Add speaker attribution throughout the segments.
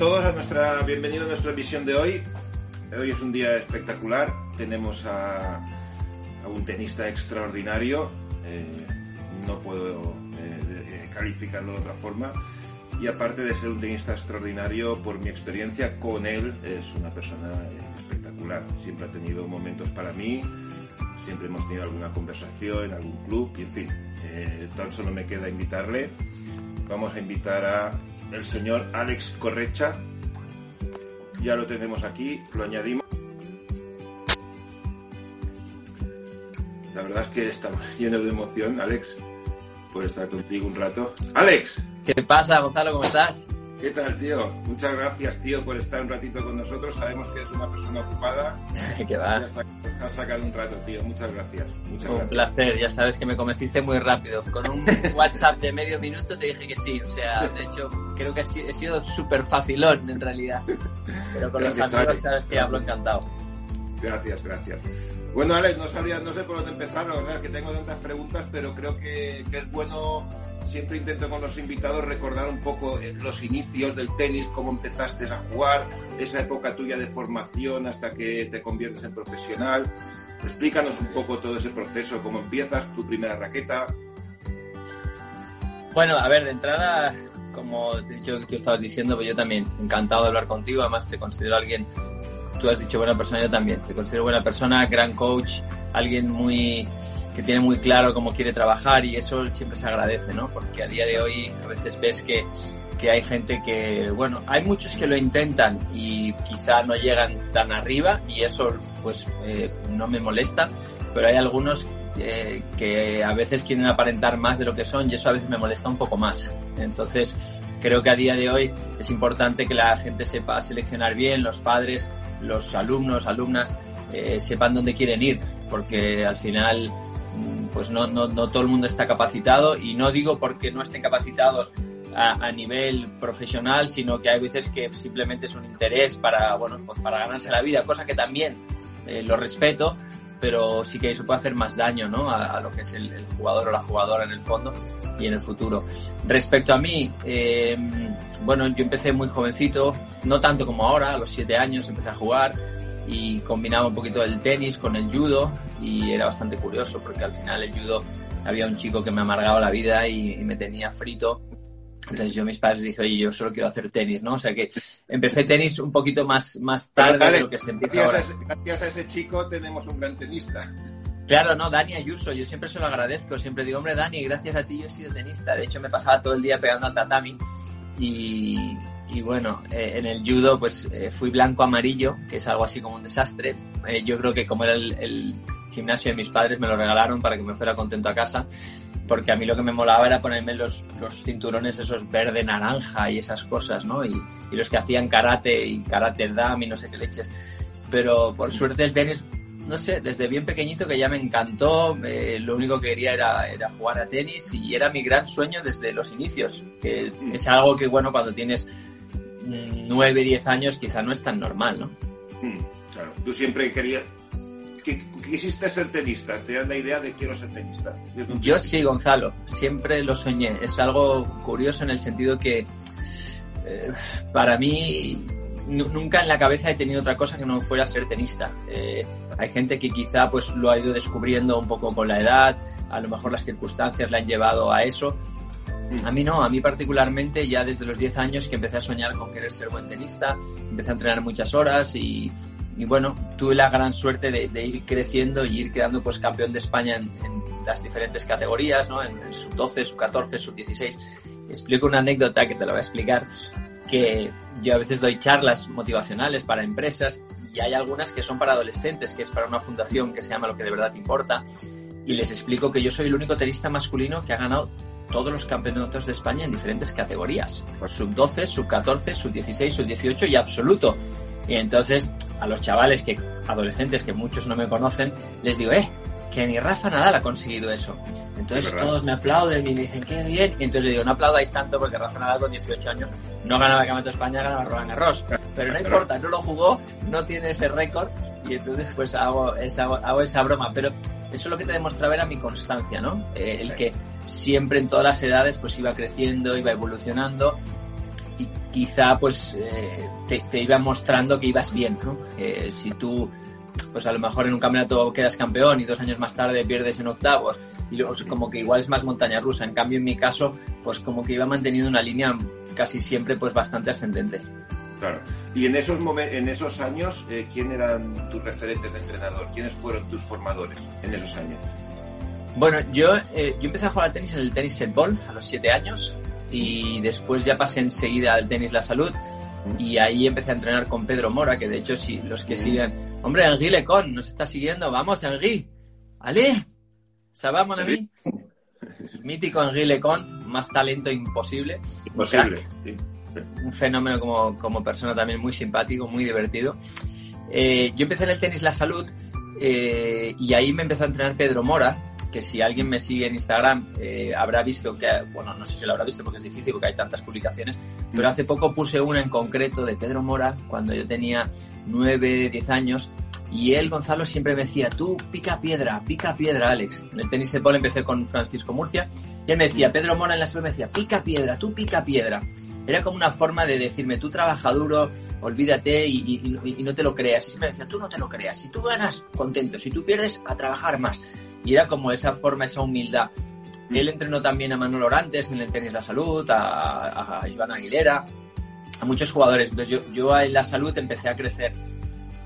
Speaker 1: todos, a nuestra bienvenido a nuestra emisión de hoy. Hoy es un día espectacular. Tenemos a, un tenista extraordinario. Eh, no puedo eh, calificarlo de otra forma. Y aparte de ser un tenista extraordinario, por mi experiencia con él, es una persona espectacular. Siempre ha tenido momentos para mí, siempre hemos tenido alguna conversación en algún club, y en fin, eh, tan solo me queda invitarle. Vamos a invitar a el señor Alex Correcha. Ya lo tenemos aquí, lo añadimos. La verdad es que estamos llenos de emoción, Alex, por estar contigo un rato. ¡Alex!
Speaker 2: ¿Qué pasa, Gonzalo? ¿Cómo estás?
Speaker 1: ¿Qué tal, tío? Muchas gracias, tío, por estar un ratito con nosotros. Sabemos que eres una persona ocupada.
Speaker 2: ¿Qué va?
Speaker 1: Has sacado un rato, tío. Muchas gracias. Muchas
Speaker 2: un
Speaker 1: gracias.
Speaker 2: placer. Ya sabes que me convenciste muy rápido. Con un WhatsApp de medio minuto te dije que sí. O sea, de hecho, creo que he sido súper facilón en realidad. Pero con
Speaker 1: Gracias,
Speaker 2: los amigos sabes que hablo encantado.
Speaker 1: Gracias, gracias. Bueno, Alex, no sabría, no sé por dónde empezar, la verdad que tengo tantas preguntas, pero creo que, que es bueno, siempre intento con los invitados recordar un poco eh, los inicios del tenis, cómo empezaste a jugar, esa época tuya de formación hasta que te conviertes en profesional. Explícanos un poco todo ese proceso, cómo empiezas, tu primera raqueta.
Speaker 2: Bueno, a ver, de entrada, como yo, tú estabas diciendo, pues yo también encantado de hablar contigo. Además, te considero alguien, tú has dicho buena persona, yo también. Te considero buena persona, gran coach, alguien muy que tiene muy claro cómo quiere trabajar y eso siempre se agradece, ¿no? Porque a día de hoy a veces ves que, que hay gente que, bueno, hay muchos que lo intentan y quizá no llegan tan arriba y eso pues eh, no me molesta, pero hay algunos eh, que a veces quieren aparentar más de lo que son y eso a veces me molesta un poco más. Entonces, creo que a día de hoy es importante que la gente sepa seleccionar bien, los padres, los alumnos, alumnas, eh, sepan dónde quieren ir, porque al final mm, pues no, no, no todo el mundo está capacitado y no digo porque no estén capacitados a, a, nivel profesional, sino que hay veces que simplemente es un interés para, bueno, pues para ganarse la vida, cosa que también eh, lo respeto, pero sí que eso puede hacer más daño ¿no? a, a lo que es el, jugador o la jugadora en el fondo y en el futuro. Respecto a mí, eh, bueno, yo empecé muy jovencito, no tanto como ahora, a los siete años empecé a jugar y combinaba un poquito el tenis con el judo y era bastante curioso porque al final el judo había un chico que me amargaba la vida y me tenía frito entonces yo a mis padres dije, oye, yo solo quiero hacer tenis, ¿no? O sea que empecé tenis un poquito más, más tarde
Speaker 1: dale,
Speaker 2: de lo que se empieza
Speaker 1: gracias
Speaker 2: ahora.
Speaker 1: A ese, gracias a ese chico tenemos un gran tenista.
Speaker 2: Claro, no, Dani Ayuso, yo siempre se lo agradezco, siempre digo, hombre, Dani, gracias a ti yo he sido tenista. De hecho, me pasaba todo el día pegando al tatami y, y bueno, eh, en el judo pues eh, fui blanco-amarillo, que es algo así como un desastre. Eh, yo creo que como era el, el gimnasio de mis padres, me lo regalaron para que me fuera contento a casa porque a mí lo que me molaba era ponerme los, los cinturones esos verde naranja y esas cosas, ¿no? Y, y, los que hacían karate y karate dam y no sé qué leches. Pero por suerte el tenis, no sé, desde bien pequeñito que ya me encantó, eh, lo único que quería era, era jugar a tenis y era mi gran sueño desde los inicios, que es algo que, bueno, cuando tienes 9, 10 años quizá no es tan normal, ¿no?
Speaker 1: Hmm, claro, tú siempre querías, que quisiste ser tenista, te das la idea de quiero ser tenista.
Speaker 2: Yo sí, Gonzalo, siempre lo soñé. Es algo curioso en el sentido que eh, para mí nunca en la cabeza he tenido otra cosa que no fuera ser tenista. Eh, hay gente que quizá pues lo ha ido descubriendo un poco con la edad, a lo mejor las circunstancias le han llevado a eso. A mí no, a mí particularmente ya desde los 10 años que empecé a soñar con querer ser buen tenista, empecé a entrenar muchas horas y, y bueno, tuve la gran suerte de, ir creciendo y ir quedando pues campeón de España en, las diferentes categorías, ¿no? En, en sub 12, sub 14, sub 16. Explico una anécdota que te la voy a explicar, que yo a veces doy charlas motivacionales para empresas y hay algunas que son para adolescentes, que es para una fundación que se llama Lo que de verdad importa, y les explico que yo soy el único tenista masculino que ha ganado todos los campeonatos de España en diferentes categorías, por sub 12, sub 14, sub 16, sub 18 y absoluto. Y entonces a los chavales que, adolescentes que muchos no me conocen, les digo, eh, que ni Rafa Nadal ha conseguido eso. Entonces todos me aplauden y me dicen, qué bien. Y entonces les digo, no aplaudáis tanto porque Rafa Nadal con 18 años no ganaba el Campeonato de España, ganaba Roland Garros. Pero no importa, no lo jugó, no tiene ese récord y entonces pues hago esa, hago esa broma. Pero eso es lo que te demostraba era mi constancia, ¿no? Eh, el que siempre en todas las edades pues iba creciendo, iba evolucionando y quizá pues eh, te, iba mostrando que ibas bien, ¿no? si tú pues a lo mejor en un campeonato quedas campeón y dos años más tarde pierdes en octavos y luego como que igual es más montaña rusa. En cambio, en mi caso, pues como que iba manteniendo una línea casi siempre pues bastante ascendente.
Speaker 1: Claro. Y en esos en esos años, eh, ¿quién eran tus referentes de entrenador? ¿Quiénes fueron tus formadores en esos años?
Speaker 2: Bueno, yo, eh, yo empecé a jugar al tenis en el tenis set ball a los siete años y después ya pasé enseguida al tenis la salud y ahí empecé a entrenar con Pedro Mora, que de hecho si los que siguen, hombre, Henri Lecon nos está siguiendo, vamos Henri, ¿vale? ¿Sabamos Henri? Mítico Henri Lecon, más talento imposible.
Speaker 1: Imposible,
Speaker 2: Un fenómeno como, como persona también muy simpático, muy divertido. Eh, yo empecé en el tenis La Salud eh, y ahí me empezó a entrenar Pedro Mora, que si alguien me sigue en Instagram eh, habrá visto que, bueno, no sé si lo habrá visto porque es difícil porque hay tantas publicaciones, pero hace poco puse una en concreto de Pedro Mora cuando yo tenía 9, 10 años y él, Gonzalo, siempre me decía, tú pica piedra, pica piedra, Alex. En el tenis de bol empecé con Francisco Murcia y él me decía, Pedro Mora en la suela me decía, pica piedra, tú pica piedra. Era como una forma de decirme, tú trabaja duro, olvídate y, no te lo creas. Y me decía, tú no te lo creas. Si tú ganas, contento. Si tú pierdes, a trabajar más. Y era como esa forma, esa humildad. Él entrenó también a Manuel Orantes en el tenis La Salud, a, a Joan Aguilera, a muchos jugadores. Entonces yo, yo en La Salud empecé a crecer.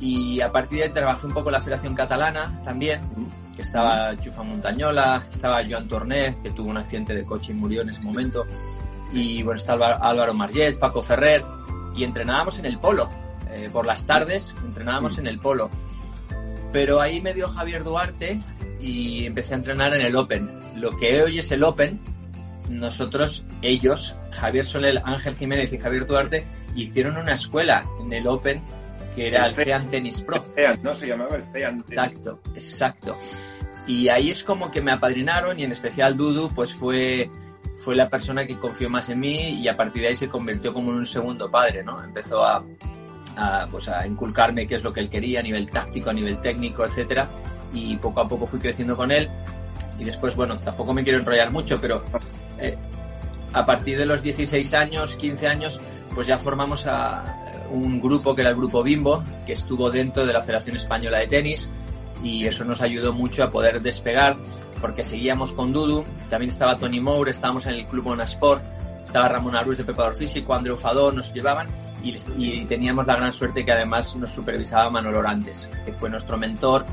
Speaker 2: Y a partir de ahí trabajé un poco en la Federación Catalana también, que estaba Chufa Montañola, estaba Joan Torné, que tuvo un accidente de coche y murió en ese momento. Y bueno, estaba Álvaro Margés, Paco Ferrer. Y entrenábamos en el polo. Eh, por las tardes entrenábamos en el polo. Pero ahí me vio Javier Duarte y empecé a entrenar en el Open. Lo que hoy es el Open, nosotros, ellos, Javier Soler, Ángel Jiménez y Javier Duarte, hicieron una escuela en el Open que era el, CEAN Tennis Pro.
Speaker 1: CEAN, no se llamaba el CEAN
Speaker 2: Tennis. Exacto, exacto. Y ahí es como que me apadrinaron y en especial Dudu pues fue, fue la persona que confió más en mí y a partir de ahí se convirtió como en un segundo padre, ¿no? Empezó a, a, pues a inculcarme qué es lo que él quería a nivel táctico, a nivel técnico, etcétera y poco a poco fui creciendo con él. Y después, bueno, tampoco me quiero enrollar mucho, pero eh, a partir de los 16 años, 15 años, pues ya formamos a un grupo que era el Grupo Bimbo, que estuvo dentro de la Federación Española de Tenis y eso nos ayudó mucho a poder despegar porque seguíamos con Dudu, también estaba Tony Moore, estábamos en el Club Onasport, estaba Ramón Arús de preparador físico, Andreu Fador, nos llevaban y, y, teníamos la gran suerte que además nos supervisaba Manuel Orantes, que fue nuestro mentor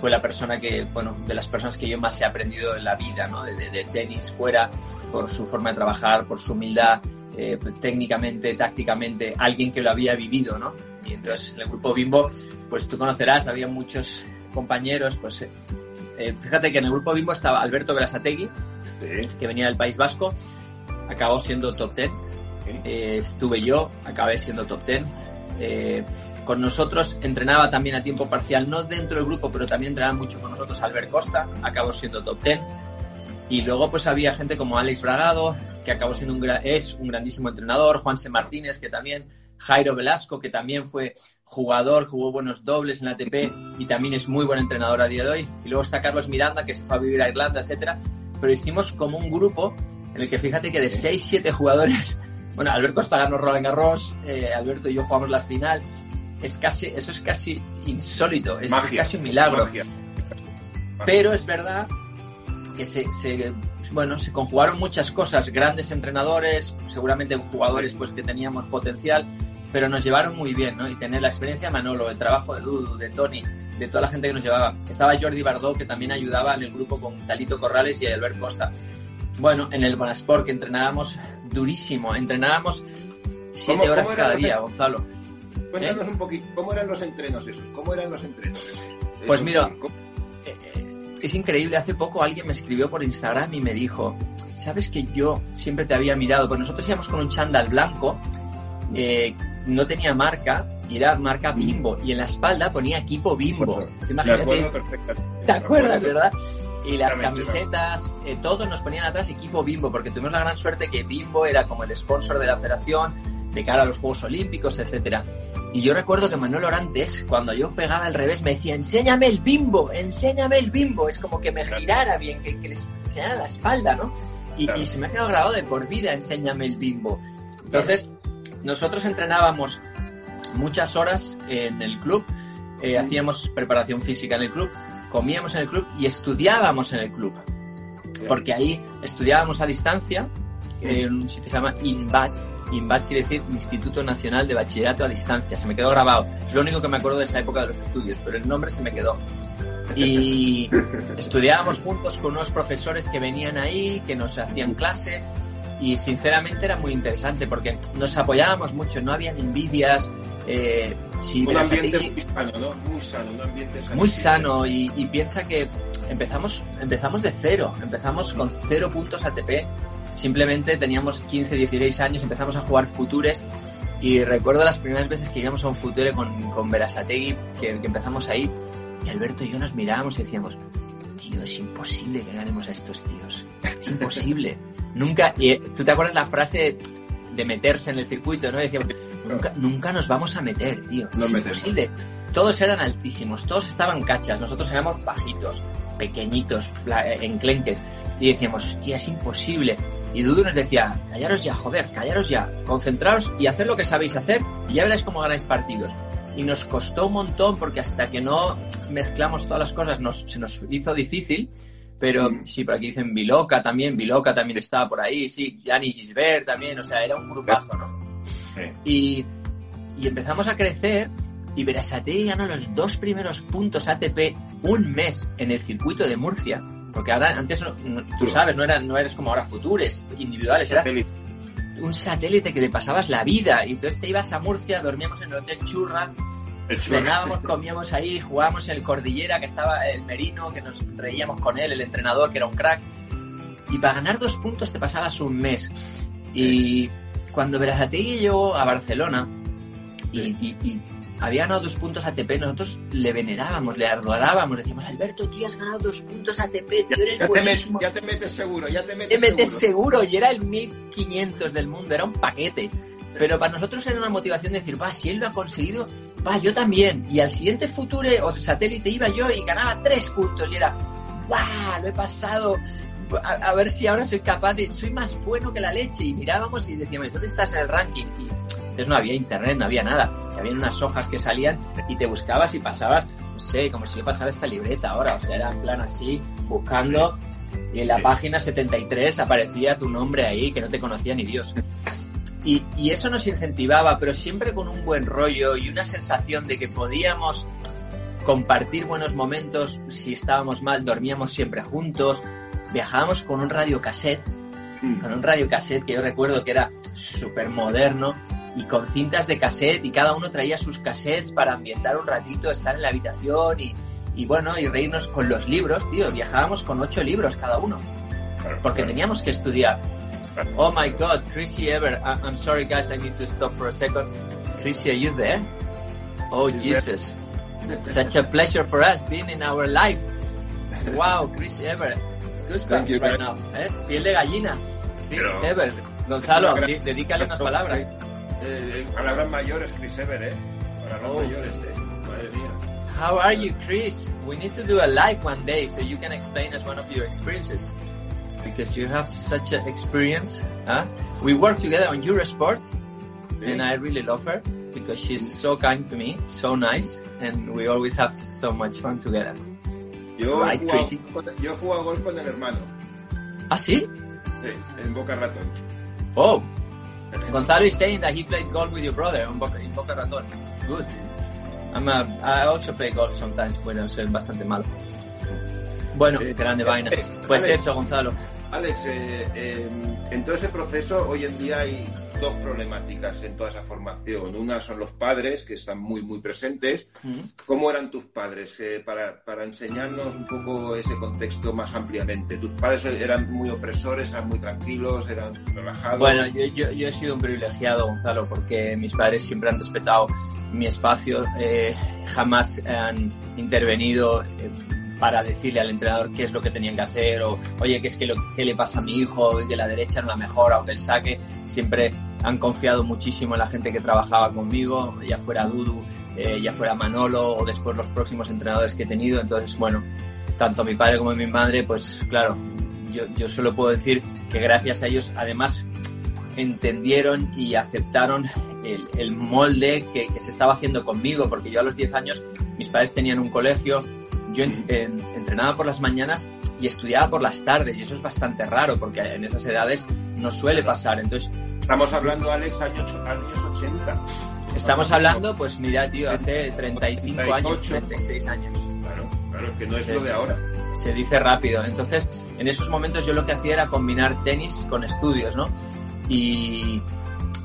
Speaker 2: fue la persona que, bueno, de las personas que yo más he aprendido en la vida, ¿no? De, tenis fuera, por su forma de trabajar, por su humildad, eh, técnicamente, tácticamente, alguien que lo había vivido, ¿no? Y entonces en el grupo Bimbo, pues tú conocerás, había muchos compañeros, pues eh, eh, fíjate que en el grupo Bimbo estaba Alberto Berasategui, que venía del País Vasco, acabó siendo top ten. estuve yo, acabé siendo top ten con nosotros entrenaba también a tiempo parcial, no dentro del grupo, pero también entrenaba mucho con nosotros Albert Costa, acabó siendo top 10. Y luego pues había gente como Alex Bragado, que acabó siendo un es un grandísimo entrenador, Juanse Martínez, que también, Jairo Velasco, que también fue jugador, jugó buenos dobles en la ATP y también es muy buen entrenador a día de hoy. Y luego está Carlos Miranda, que se fue a vivir a Irlanda, etcétera. Pero hicimos como un grupo en el que fíjate que de 6-7 jugadores, bueno, Alberto Costa ganó Roland Garros, eh, Alberto y yo jugamos la final, es casi, eso es casi insólito, es, casi un milagro. Pero es verdad que se, bueno, se conjugaron muchas cosas, grandes entrenadores, seguramente jugadores pues que teníamos potencial, pero nos llevaron muy bien, ¿no? Y tener la experiencia de Manolo, el trabajo de Dudu, de Tony, de toda la gente que nos llevaba. Estaba Jordi Bardot, que también ayudaba en el grupo con Talito Corrales y Albert Costa. Bueno, en el Bonasport, que entrenábamos durísimo, entrenábamos siete horas cada día, Gonzalo.
Speaker 1: Cuéntanos un poquito, ¿cómo eran los entrenos esos? ¿Cómo eran los entrenos?
Speaker 2: Pues mira, eh, eh, es increíble. Hace poco alguien me escribió por Instagram y me dijo, ¿sabes que yo siempre te había mirado? Pues nosotros íbamos con un chándal blanco, eh, no tenía marca y era marca Bimbo. Y en la espalda ponía equipo Bimbo.
Speaker 1: Imagínate.
Speaker 2: ¿Te acuerdas, verdad? Y las camisetas, todos nos ponían atrás equipo Bimbo, porque tuvimos la gran suerte que Bimbo era como el sponsor de la federación, de cara a los Juegos Olímpicos, etcétera. Y yo recuerdo que Manuel Orantes, cuando yo pegaba al revés, me decía, enséñame el bimbo, enséñame el bimbo. Es como que me girara bien, que, que les enseñara la espalda, ¿no? Y, se me ha quedado grabado de por vida, enséñame el bimbo. Entonces, nosotros entrenábamos muchas horas en el club, eh, hacíamos preparación física en el club, comíamos en el club y estudiábamos en el club. Porque ahí estudiábamos a distancia en un sitio que se llama INBAT. INBAT quiere decir Instituto Nacional de Bachillerato a Distancia. Se me quedó grabado. Es lo único que me acuerdo de esa época de los estudios, pero el nombre se me quedó. Y estudiábamos juntos con unos profesores que venían ahí, que nos hacían clase y sinceramente era muy interesante porque nos apoyábamos mucho, no habían envidias. Eh, si
Speaker 1: un ambiente muy sano, ¿no? Muy sano, un ambiente
Speaker 2: Muy sano y, y, piensa que empezamos, empezamos de cero, empezamos con cero puntos ATP, simplemente teníamos 15, 16 años, empezamos a jugar futures y recuerdo las primeras veces que íbamos a un future con, con Berasategui, que, que empezamos ahí, y Alberto y yo nos mirábamos y decíamos, tío, es imposible que ganemos a estos tíos, es imposible. Nunca, y tú te acuerdas la frase de meterse en el circuito, ¿no? Decíamos, nunca, nunca nos vamos a meter, tío.
Speaker 1: No
Speaker 2: es imposible. Todos eran altísimos, todos estaban cachas, nosotros éramos bajitos, pequeñitos, enclenques. Y decíamos, hostia, es imposible. Y Dudu nos decía, callaros ya, joder, callaros ya, concentraos y hacer lo que sabéis hacer y ya veréis cómo ganáis partidos. Y nos costó un montón porque hasta que no mezclamos todas las cosas nos, se nos hizo difícil. Pero sí, por aquí dicen Biloca también, Biloca también estaba por ahí, sí, Gianni Gisbert también, o sea, era un grupazo, ¿no?
Speaker 1: Sí.
Speaker 2: Y, y empezamos a crecer y Berasategui ganó los dos primeros puntos ATP un mes en el circuito de Murcia. Porque ahora, antes, no, no, tú sabes, no, era, no eres como ahora futures individuales, era un satélite que le pasabas la vida. Y entonces te ibas a Murcia, dormíamos en el Hotel Churra, cenábamos, comíamos ahí, jugábamos en el Cordillera, que estaba el Merino, que nos reíamos con él, el entrenador, que era un crack. Y para ganar dos puntos te pasabas un mes. Y cuando Berasategui llegó a Barcelona y, y, y había ganado dos puntos ATP, nosotros le venerábamos, le adorábamos, decíamos, Alberto, tú has ganado dos puntos ATP, tío, eres
Speaker 1: ya,
Speaker 2: buenísimo.
Speaker 1: Te met, ya te metes seguro, ya te metes,
Speaker 2: te metes
Speaker 1: seguro.
Speaker 2: seguro. Y era el 1500 del mundo, era un paquete. Pero para nosotros era una motivación de decir, va, si él lo ha conseguido, va, yo también. Y al siguiente Future o satélite iba yo y ganaba tres puntos y era, va, lo he pasado. A, a, ver si ahora soy capaz de, soy más bueno que la leche. Y mirábamos y decíamos, ¿dónde estás en el ranking? Y entonces no había internet, no había nada. Había unas hojas que salían y te buscabas y pasabas, no sé, como si yo pasara esta libreta ahora. O sea, era en plan así, buscando. Y en la página 73 aparecía tu nombre ahí, que no te conocía ni Dios. Y, y, eso nos incentivaba, pero siempre con un buen rollo y una sensación de que podíamos compartir buenos momentos. Si estábamos mal, dormíamos siempre juntos. Viajábamos con un radio cassette, con un radio cassette que yo recuerdo que era súper moderno y con cintas de cassette y cada uno traía sus cassettes para ambientar un ratito, estar en la habitación y, y bueno, y reírnos con los libros, tío. Viajábamos con ocho libros cada uno. Porque teníamos que estudiar. Oh my God, Chrissy Ever. I'm sorry, guys, I need to stop for a second. Chrissy, are you there? Oh, Jesus. Such a pleasure for us being in our life. Wow, Chrissy Ever. Goosebumps right now. ¿eh? Piel de gallina. Chris Pero, Ever. Gonzalo, dedícale unas palabras.
Speaker 1: Eh, palabras mayores, Chris Ever, ¿eh? Palabras oh. mayores, ¿eh? Madre mía.
Speaker 2: How are you, Chris? We need to do a live one day so you can explain us one of your experiences. because you have such an experience. Huh? We work together on Eurosport, really? and I really love her because she's so kind to me, so nice, and we always have so much fun together.
Speaker 1: Yo,
Speaker 2: right,
Speaker 1: he jugado, con, yo he jugado golf con el hermano.
Speaker 2: ¿Ah, sí?
Speaker 1: Sí, en Boca Raton.
Speaker 2: Oh, Gonzalo is saying that he played golf with your brother in Boca, in Boca Raton. Good. I'm a, I also play golf sometimes, bueno, soy bastante malo. Bueno, eh, grande eh, vaina. Pues
Speaker 1: Alex,
Speaker 2: eso, Gonzalo.
Speaker 1: Alex, eh, eh, en todo ese proceso hoy en día hay dos problemáticas en toda esa formación. Una son los padres, que están muy, muy presentes.
Speaker 2: Mm.
Speaker 1: ¿Cómo eran tus padres? Eh, para, para, enseñarnos un poco ese contexto más ampliamente. ¿Tus padres eran muy opresores, eran muy tranquilos, eran relajados?
Speaker 2: Bueno, yo, yo, yo he sido un privilegiado, Gonzalo, porque mis padres siempre han respetado mi espacio, eh, jamás han intervenido para decirle al entrenador qué es lo que tenían que hacer o oye qué es que lo qué le pasa a mi hijo que la derecha no la mejora o que el saque siempre han confiado muchísimo en la gente que trabajaba conmigo ya fuera Dudu eh, ya fuera Manolo o después los próximos entrenadores que he tenido. Entonces bueno tanto mi padre como mi madre pues claro yo, yo solo puedo decir que gracias a ellos además entendieron y aceptaron el, molde que, se estaba haciendo conmigo, porque yo a los 10 años mis padres tenían un colegio, yo entrenaba por las mañanas y estudiaba por las tardes, y eso es bastante raro, porque en esas edades no suele pasar. Entonces,
Speaker 1: Estamos hablando, Alex, años, años 80.
Speaker 2: Estamos hablando, pues mira, tío, hace 35 años, 36 años.
Speaker 1: Claro, claro, que no es lo de ahora.
Speaker 2: Se dice rápido. Entonces, en esos momentos yo lo que hacía era combinar tenis con estudios, ¿no? Y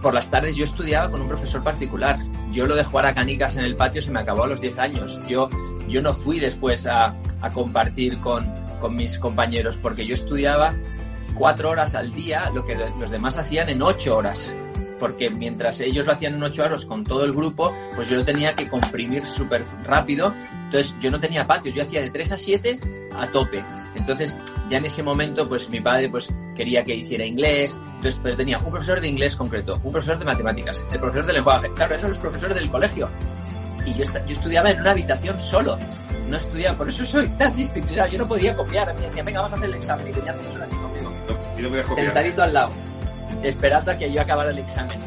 Speaker 2: por las tardes yo estudiaba con un profesor particular. Yo lo de jugar a canicas en el patio se me acabó a los 10 años. Yo, yo no fui después a, a compartir con, con mis compañeros porque yo estudiaba cuatro horas al día lo que los demás hacían en ocho horas porque mientras ellos lo hacían en ocho horas con todo el grupo, pues yo lo tenía que comprimir súper rápido. Entonces yo no tenía patios, yo hacía de 3 a 7 a tope. Entonces ya en ese momento, pues mi padre pues quería que hiciera inglés. Entonces pero tenía un profesor de inglés concreto, un profesor de matemáticas, el profesor de lenguaje. Claro, eran los profesores del colegio. Y yo, yo estudiaba en una habitación solo. No estudiaba, por eso soy tan disciplinado. Yo no podía copiar. Me decía, venga, vamos a hacer el examen. Y tenía profesor así conmigo.
Speaker 1: No, yo no voy a copiar.
Speaker 2: Sentadito al lado esperando a que yo acabara el examen.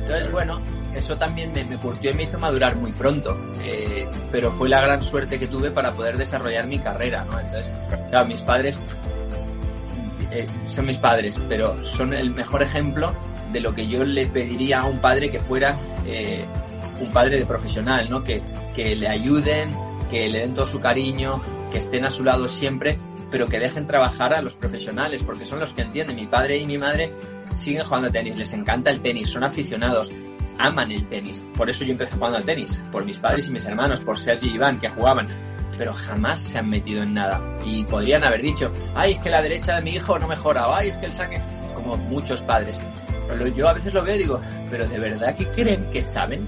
Speaker 2: Entonces, bueno, eso también me, me curtió y me hizo madurar muy pronto, eh, pero fue la gran suerte que tuve para poder desarrollar mi carrera, ¿no? Entonces, claro, mis padres eh, son mis padres, pero son el mejor ejemplo de lo que yo le pediría a un padre que fuera eh, un padre de profesional, ¿no? Que, que le ayuden, que le den todo su cariño, que estén a su lado siempre, pero que dejen trabajar a los profesionales, porque son los que entienden. Mi padre y mi madre siguen jugando tenis, les encanta el tenis, son aficionados, aman el tenis. Por eso yo empecé jugando al tenis, por mis padres y mis hermanos, por Sergi y Iván, que jugaban. Pero jamás se han metido en nada. Y podrían haber dicho, ay, es que la derecha de mi hijo no mejora, ay, es que el saque, como muchos padres. Pero yo a veces lo veo y digo, pero de verdad que creen que saben.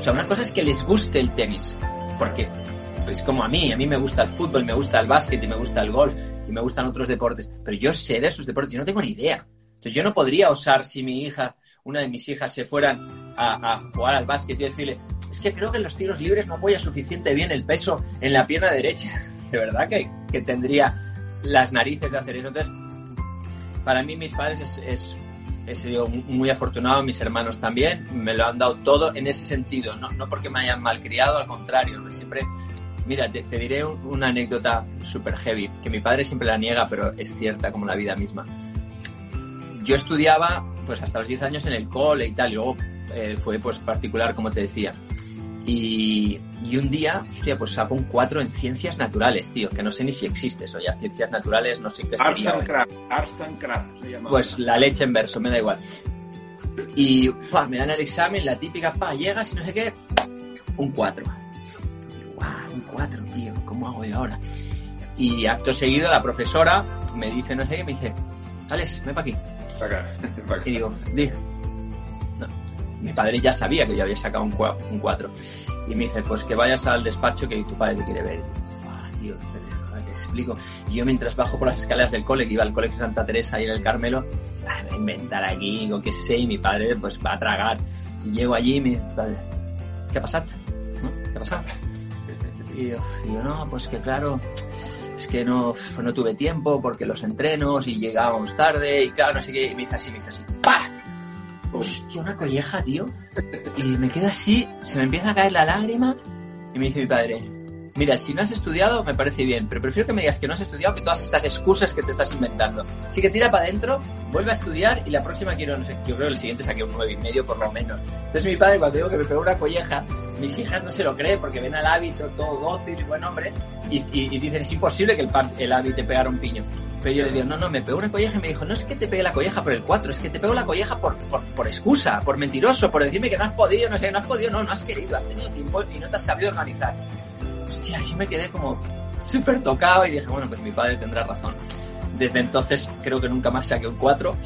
Speaker 2: O sea, una cosa es que les guste el tenis, porque es como a mí, a mí me gusta el fútbol, me gusta el básquet y me gusta el golf y me gustan otros deportes, pero yo sé de esos deportes, yo no tengo ni idea. Entonces yo no podría osar si mi hija, una de mis hijas, se fueran a, jugar al básquet y decirle, es que creo que en los tiros libres no apoya suficiente bien el peso en la pierna derecha. De verdad que, que tendría las narices de hacer eso. Entonces, para mí mis padres es, es he sido muy afortunado, mis hermanos también, me lo han dado todo en ese sentido, no, no porque me hayan malcriado, al contrario, siempre, mira, te, diré una anécdota super heavy, que mi padre siempre la niega, pero es cierta como la vida misma. Yo estudiaba pues hasta los 10 años en el cole y tal, y luego eh, fue pues particular, como te decía. Y, y, un día, hostia, pues saco un 4 en ciencias naturales, tío, que no sé ni si existe eso ya, ciencias naturales, no sé qué
Speaker 1: Arts sería. And craft, Arts and craft se llama.
Speaker 2: Pues la leche en verso, me da igual. Y pa, me dan el examen, la típica, pa, llegas y no sé qué, un 4. Wow, un 4, tío, ¿cómo hago yo ahora? Y acto seguido la profesora me dice, no sé qué, me dice, Alex, ven para aquí. Y digo, di. Mi padre ya sabía que yo había sacado un 4. Y me dice, pues que vayas al despacho que tu padre te quiere ver. Ah, tío, te explico. Y yo mientras bajo por las escaleras del cole, que iba al colegio Santa Teresa y en el Carmelo, ah, voy a inventar aquí, digo, que sé, y mi padre pues va a tragar. Y llego allí y mi padre, ¿qué ha pasado? ¿Qué ha pasado? Y yo, no, pues que claro, es que no, no tuve tiempo porque los entrenos y llegábamos tarde y claro, no sé qué, y me dice así, me dice así, ¡pa! Hostia, una colleja, tío. Y me quedo así, se me empieza a caer la lágrima y me dice mi padre, Mira, si no has estudiado, me parece bien, pero prefiero que me digas que no has estudiado que todas estas excusas que te estás inventando. Así que tira para adentro, vuelve a estudiar y la próxima quiero, no sé, yo creo que el siguiente saqué un nueve y medio por lo menos. Entonces mi padre cuando digo que me pegó una colleja, mis hijas no se lo creen porque ven al hábito todo dócil y buen hombre y, y, dicen es imposible que el, el hábito te pegara un piño. Pero yo le digo, no, no, me pegó una colleja y me dijo, no es que te pegue la colleja por el 4, es que te pego la colleja por, por, por, excusa, por mentiroso, por decirme que no has podido, no sé, no has podido, no, no has querido, has tenido tiempo y no te has sabido organizar hostia, yo me quedé como súper tocado y dije, bueno, pues mi padre tendrá razón. Desde entonces creo que nunca más saqué un 4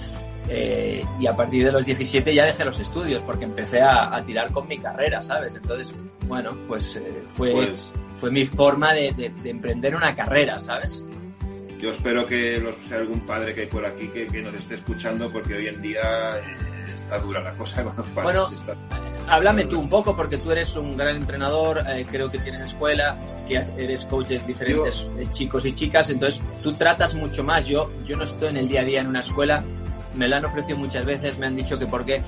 Speaker 2: eh, y a partir de los 17 ya dejé los estudios porque empecé a, tirar con mi carrera, ¿sabes? Entonces, bueno, pues eh, fue, pues, fue mi forma de, emprender una carrera, ¿sabes?
Speaker 1: Yo espero que los, sea algún padre que hay por aquí que, nos esté escuchando porque hoy en día eh, está dura la cosa padres.
Speaker 2: Bueno, háblame tú un poco, porque tú eres un gran entrenador, eh, creo que tienes escuela, que eres coach de diferentes eh, chicos y chicas, entonces tú tratas mucho más. Yo, yo no estoy en el día a día en una escuela, me lo han ofrecido muchas veces, me han dicho que porque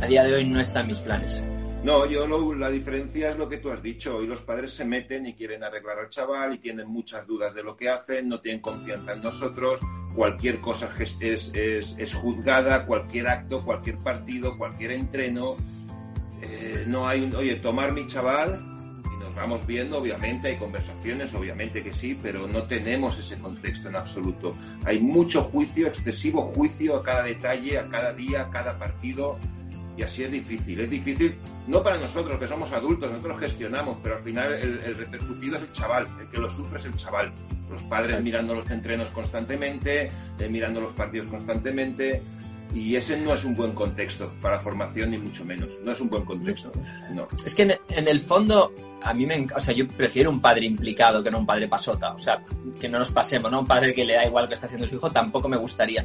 Speaker 2: a día de hoy no está en mis planes.
Speaker 1: No, yo lo, la diferencia es lo que tú has dicho. Hoy los padres se meten y quieren arreglar al chaval y tienen muchas dudas de lo que hacen, no tienen confianza en nosotros. Cualquier cosa es, es, es, juzgada, cualquier acto, cualquier partido, cualquier entreno. Eh, no hay un, oye, tomar mi chaval y nos vamos viendo, obviamente, hay conversaciones, obviamente que sí, pero no tenemos ese contexto en absoluto. Hay mucho juicio, excesivo juicio a cada detalle, a cada día, a cada partido y así es difícil. Es difícil, no para nosotros que somos adultos, nosotros gestionamos, pero al final el, repercutido es el chaval, el que lo sufre es el chaval. Los padres mirando los entrenos constantemente, eh, mirando los partidos constantemente, y ese no es un buen contexto para formación, ni mucho menos. No es un buen contexto. No.
Speaker 2: Es que en, el fondo, a mí me. O sea, yo prefiero un padre implicado que no un padre pasota. O sea, que no nos pasemos, ¿no? Un padre que le da igual lo que está haciendo su hijo tampoco me gustaría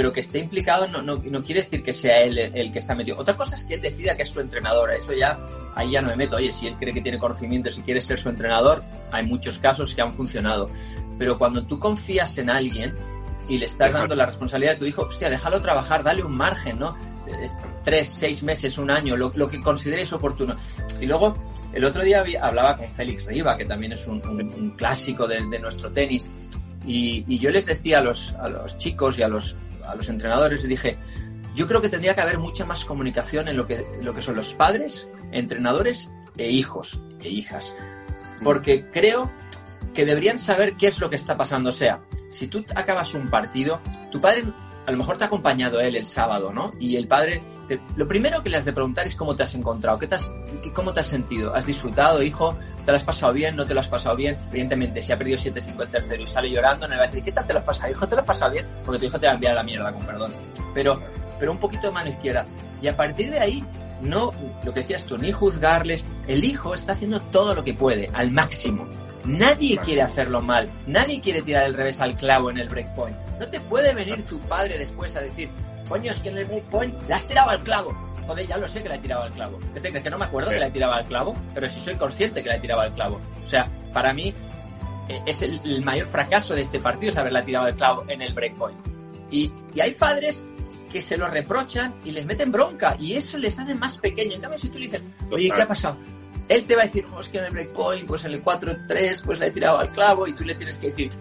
Speaker 2: pero que esté implicado no, no, no quiere decir que sea él el, que está metido. Otra cosa es que él decida que es su entrenador, eso ya, ahí ya no me meto. Oye, si él cree que tiene conocimiento, si quiere ser su entrenador, hay muchos casos que han funcionado. Pero cuando tú confías en alguien y le estás dando la responsabilidad de tu hijo, hostia, déjalo trabajar, dale un margen, ¿no? Tres, seis meses, un año, lo, lo que consideres oportuno. Y luego, el otro día hablaba con Félix Riva, que también es un, clásico de, de, nuestro tenis, y, yo les decía a los, a los chicos y a los a los entrenadores dije, yo creo que tendría que haber mucha más comunicación en lo que, lo que son los padres, entrenadores e hijos e hijas. Porque creo que deberían saber qué es lo que está pasando. O sea, si tú acabas un partido, tu padre a lo mejor te ha acompañado él el sábado, ¿no? Y el padre, lo primero que le has de preguntar es cómo te has encontrado, ¿Qué te has, cómo te has sentido, has disfrutado, hijo, te lo has pasado bien, no te lo has pasado bien. Evidentemente, si ha perdido 7-5 el tercero y sale llorando, no le va a decir, ¿qué tal te lo has pasado, hijo? ¿Te lo has pasado bien? Porque tu hijo te va a enviar a la mierda, con perdón. Pero, pero un poquito de mano izquierda. Y a partir de ahí, no, lo que decías tú, ni juzgarles. El hijo está haciendo todo lo que puede, al máximo. Nadie quiere hacerlo mal, nadie quiere tirar el revés al clavo en el breakpoint. No te puede venir tu padre después a decir, coño, es que en el breakpoint la has tirado al clavo. Joder, ya lo sé que la he tirado al clavo. ¿Qué te crees que no me acuerdo que la he tirado al clavo? Pero sí soy consciente que la he tirado al clavo. O sea, para mí eh, es el, mayor fracaso de este partido es haberla tirado al clavo en el breakpoint. Y, y hay padres que se lo reprochan y les meten bronca y eso les hace más pequeño. En cambio, si tú le dices, oye, ¿qué ha pasado? Él te va a decir, oh, es que en el breakpoint, pues en el 4-3, pues le he tirado al clavo y tú le tienes que decir,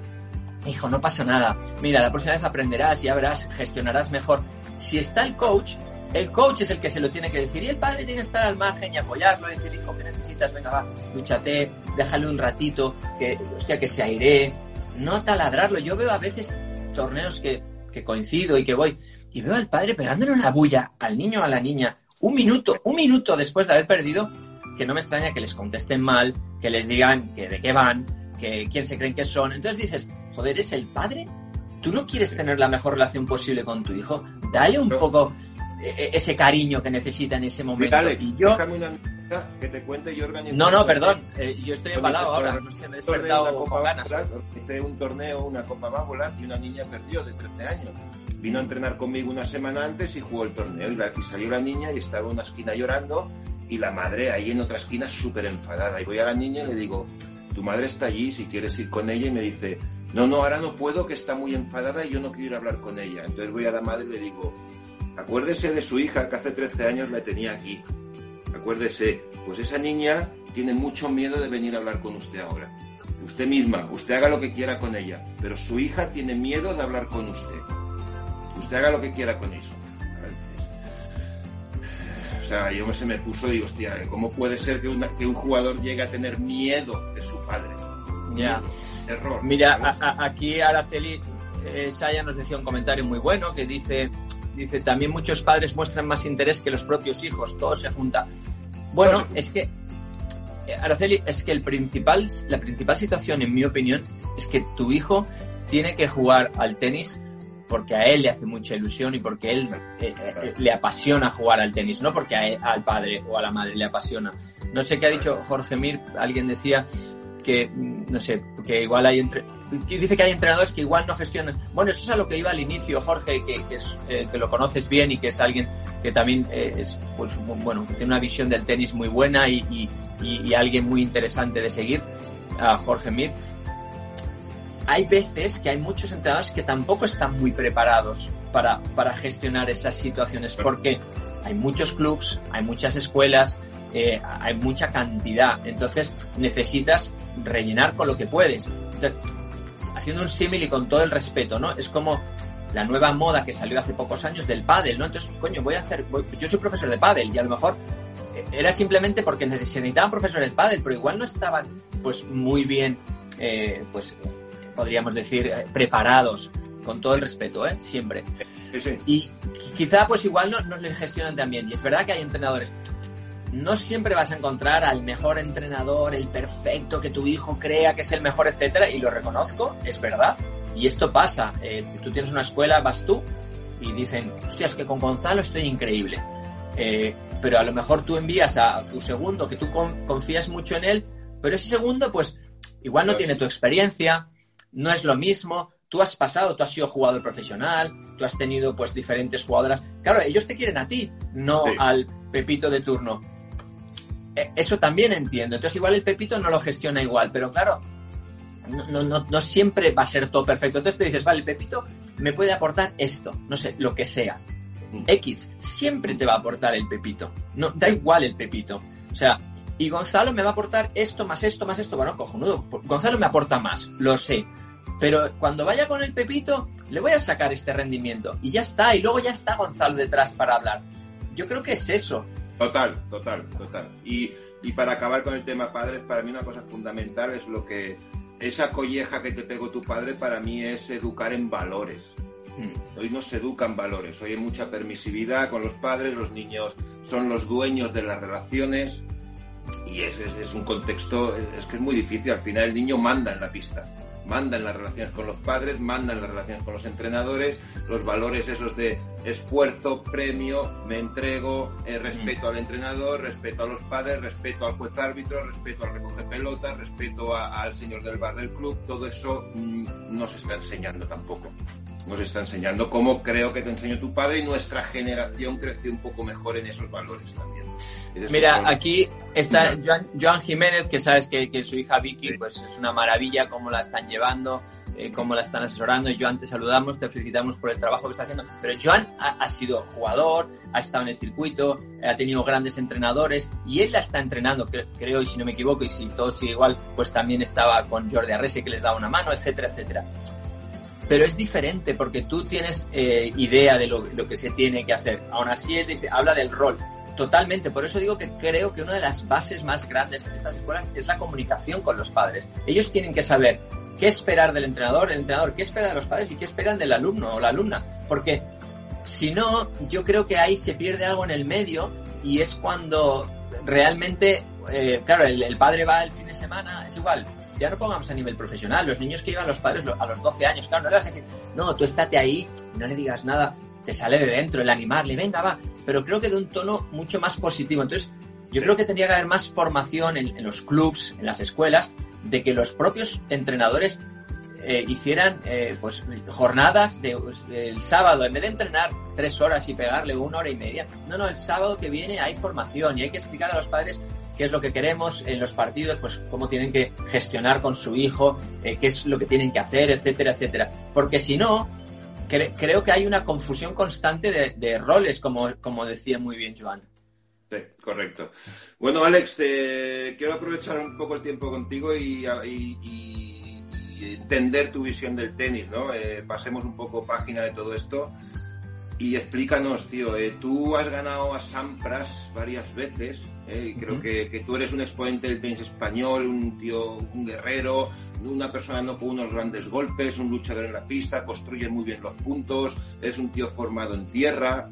Speaker 2: hijo, no pasa nada. Mira, la próxima vez aprenderás, ya verás, gestionarás mejor. Si está el coach, el coach es el que se lo tiene que decir y el padre tiene que estar al margen y apoyarlo, decir, hijo, ¿qué necesitas? Venga, va, dúchate, déjale un ratito, que, hostia, que se aire, no taladrarlo. Yo veo a veces torneos que, que coincido y que voy y veo al padre pegándole una bulla al niño o a la niña un minuto, un minuto después de haber perdido que no me extraña que les contesten mal, que les digan que de qué van, que quién se creen que son. Entonces dices, joder, ¿es el padre? ¿Tú no quieres tener la mejor relación posible con tu hijo? Dale un poco eh, eh, ese cariño que necesita en ese momento.
Speaker 1: y yo... Una que te cuente yo
Speaker 2: No, no, perdón. Eh, yo estoy embalado ahora. No sé, me he despertado con ganas.
Speaker 1: Hice un torneo, una Copa Bábola, y una niña perdió de 13 años. Vino a entrenar conmigo una semana antes y jugó el torneo. Y, salió la niña y estaba en una esquina llorando y la madre ahí en otra esquina súper enfadada. Y voy a la niña y le digo, tu madre está allí, si quieres ir con ella. Y me dice, no, no, ahora no puedo, que está muy enfadada y yo no quiero ir a hablar con ella. Entonces voy a la madre y le digo, acuérdese de su hija que hace 13 años la tenía aquí. Acuérdese, pues esa niña tiene mucho miedo de venir a hablar con usted ahora. Usted misma, usted haga lo que quiera con ella, pero su hija tiene miedo de hablar con usted. Usted haga lo que quiera con eso. O sea, yo se me puso y digo, hostia, ¿cómo puede ser que, un jugador llegue a tener miedo de su padre?
Speaker 2: Ya. Error. Mira, aquí Araceli eh, Saya nos decía un comentario muy bueno que dice, dice, también muchos padres muestran más interés que los propios hijos, todo se junta. Bueno, es que, eh, Araceli, es que el principal, la principal situación, en mi opinión, es que tu hijo tiene que jugar al tenis porque a él le hace mucha ilusión y porque él eh, eh, le apasiona jugar al tenis, no porque al padre o a la madre le apasiona. No sé qué ha dicho Jorge Mir, alguien decía que, mm, no sé, que igual hay entre, dice que hay entrenadores que igual no gestionan. Bueno, eso es a lo que iba al inicio, Jorge, que, que, es, eh, que lo conoces bien y que es alguien que también es, pues, bueno, que tiene una visión del tenis muy buena y, y, y alguien muy interesante de seguir, a Jorge Mir hay veces que hay muchos entrenadores que tampoco están muy preparados para, para gestionar esas situaciones, porque hay muchos clubs, hay muchas escuelas, eh, hay mucha cantidad, entonces necesitas rellenar con lo que puedes. haciendo un símil y con todo el respeto, ¿no? Es como la nueva moda que salió hace pocos años del pádel, ¿no? Entonces, coño, voy a hacer, yo soy profesor de pádel y a lo mejor eh, era simplemente porque necesitaban profesores de pádel, pero igual no estaban, pues, muy bien, eh, pues, podríamos decir, preparados, con todo el respeto, ¿eh? Siempre. Y quizá, pues, igual no, no les gestionan también. Y es verdad que hay entrenadores no siempre vas a encontrar al mejor entrenador, el perfecto que tu hijo crea que es el mejor, etcétera, y lo reconozco, es verdad. Y esto pasa. Eh, si tú tienes una escuela, vas tú y dicen, hostias, que con Gonzalo estoy increíble. Eh, pero a lo mejor tú envías a tu segundo, que tú confías mucho en él, pero ese segundo, pues, igual no tiene tu experiencia, no es lo mismo, tú has pasado, tú has sido jugador profesional, tú has tenido pues diferentes jugadoras. Claro, ellos te quieren a ti, no al Pepito de turno. E, eso también entiendo. Entonces igual el Pepito no lo gestiona igual, pero claro, no, no, no, siempre va a ser todo perfecto. Entonces te dices, vale, el Pepito me puede aportar esto, no sé, lo que sea. Mm. X, siempre te va a aportar el Pepito. No, da igual el Pepito. O sea, y Gonzalo me va a aportar esto, más esto, más esto. Bueno, cojonudo. Gonzalo me aporta más, lo sé. Pero cuando vaya con el Pepito, le voy a sacar este rendimiento. Y ya está. Y luego ya está Gonzalo detrás para hablar. Yo creo que es eso.
Speaker 1: Total, total, total. Y, para acabar con el tema padres, para mí una cosa fundamental es lo que esa colleja que te pegó tu padre para mí es educar en valores. Hmm. Hoy no se educan valores, hoy hay mucha permisividad con los padres, los niños son los dueños de las relaciones y es, es un contexto, es que es muy difícil, al final el niño manda en la pista. Mandan las relaciones con los padres, mandan las relaciones con los entrenadores, los valores esos de esfuerzo, premio, me entrego, eh, respeto al entrenador, respeto a los padres, respeto al juez árbitro, respeto al recoge pelota, respeto al señor del bar del club, todo eso mm, no se está enseñando tampoco. Nos está enseñando cómo creo que te enseñó tu padre y nuestra generación creció un poco mejor en esos valores también.
Speaker 2: Mira, aquí está Joan, Jiménez, que sabes que, su hija Vicky pues es una maravilla cómo la están llevando, eh, cómo la están asesorando. Joan, te saludamos, te felicitamos por el trabajo que está haciendo. Pero Joan ha, sido jugador, ha estado en el circuito, ha tenido grandes entrenadores y él la está entrenando, creo, y si no me equivoco, y si todo sigue igual, pues también estaba con Jordi Arrese que les daba una mano, etcétera, etcétera pero es diferente porque tú tienes eh, idea de lo, lo, que se tiene que hacer. Aún así, él dice, habla del rol. Totalmente, por eso digo que creo que una de las bases más grandes en estas escuelas es la comunicación con los padres. Ellos tienen que saber qué esperar del entrenador, el entrenador qué espera de los padres y qué esperan del alumno o la alumna, porque si no, yo creo que ahí se pierde algo en el medio y es cuando realmente, eh, claro, el, padre va el fin de semana, es igual, ya no pongamos a nivel profesional, los niños que iban los padres a los 12 años, claro, no le no, tú estate ahí, no le digas nada, te sale de dentro el animarle, venga, va, pero creo que de un tono mucho más positivo. Entonces, yo creo que tendría que haber más formación en, los clubs, en las escuelas, de que los propios entrenadores eh, hicieran eh, pues jornadas de, pues, el sábado, en vez de entrenar tres horas y pegarle una hora y media, no, no, el sábado que viene hay formación y hay que explicar a los padres qué es lo que queremos en los partidos, pues cómo tienen que gestionar con su hijo, eh, qué es lo que tienen que hacer, etcétera, etcétera. Porque si no, creo que hay una confusión constante de, roles, como, como decía muy bien Joan.
Speaker 1: Sí, correcto. Bueno, Alex, quiero aprovechar un poco el tiempo contigo y, entender tu visión del tenis, ¿no? Eh, pasemos un poco página de todo esto y explícanos, tío. Eh, tú has ganado a Sampras varias veces. Eh, creo que, tú eres un exponente del tenis español, un tío, un guerrero, una persona no con unos grandes golpes, un luchador en la pista, construye muy bien los puntos, es un tío formado en tierra.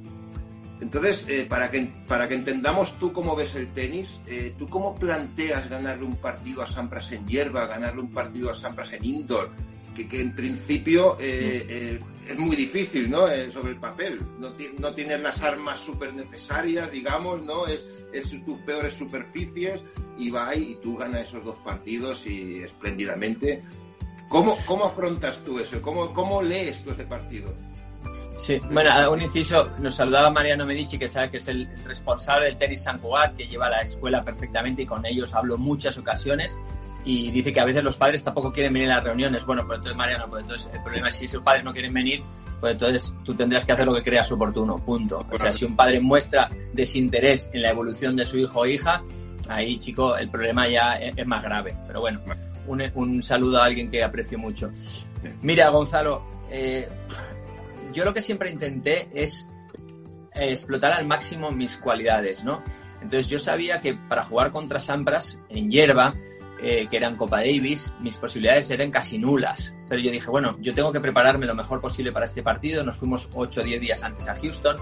Speaker 1: Entonces, eh, para, que, para que entendamos tú cómo ves el tenis, eh, ¿tú cómo planteas ganarle un partido a Sampras en hierba, ganarle un partido a Sampras en indoor? Que, que en principio eh, es muy difícil, ¿no? sobre el papel. No, no tienes las armas súper necesarias, digamos, ¿no? Es, es tus peores superficies y va y tú ganas esos dos partidos y espléndidamente. ¿Cómo, cómo afrontas tú eso? ¿Cómo, ¿Cómo lees tú ese partido?
Speaker 2: Sí, bueno, un inciso, nos saludaba Mariano Medici, que sabe que es el responsable del tenis San Cugat, que lleva la escuela perfectamente y con ellos hablo muchas ocasiones y dice que a veces los padres tampoco quieren venir a las reuniones. Bueno, pues entonces Mariano, pues entonces el problema es si sus padres no quieren venir, pues entonces tú tendrías que hacer lo que creas oportuno, punto. O sea, si un padre muestra desinterés en la evolución de su hijo o hija, ahí, chico, el problema ya es, más grave. Pero bueno, un, saludo a alguien que aprecio mucho. Mira, Gonzalo, eh, yo lo que siempre intenté es explotar al máximo mis cualidades, ¿no? Entonces yo sabía que para jugar contra Sampras en hierba, eh, que eran Copa Davis, mis posibilidades eran casi nulas. Pero yo dije, bueno, yo tengo que prepararme lo mejor posible para este partido. Nos fuimos 8 o 10 días antes a Houston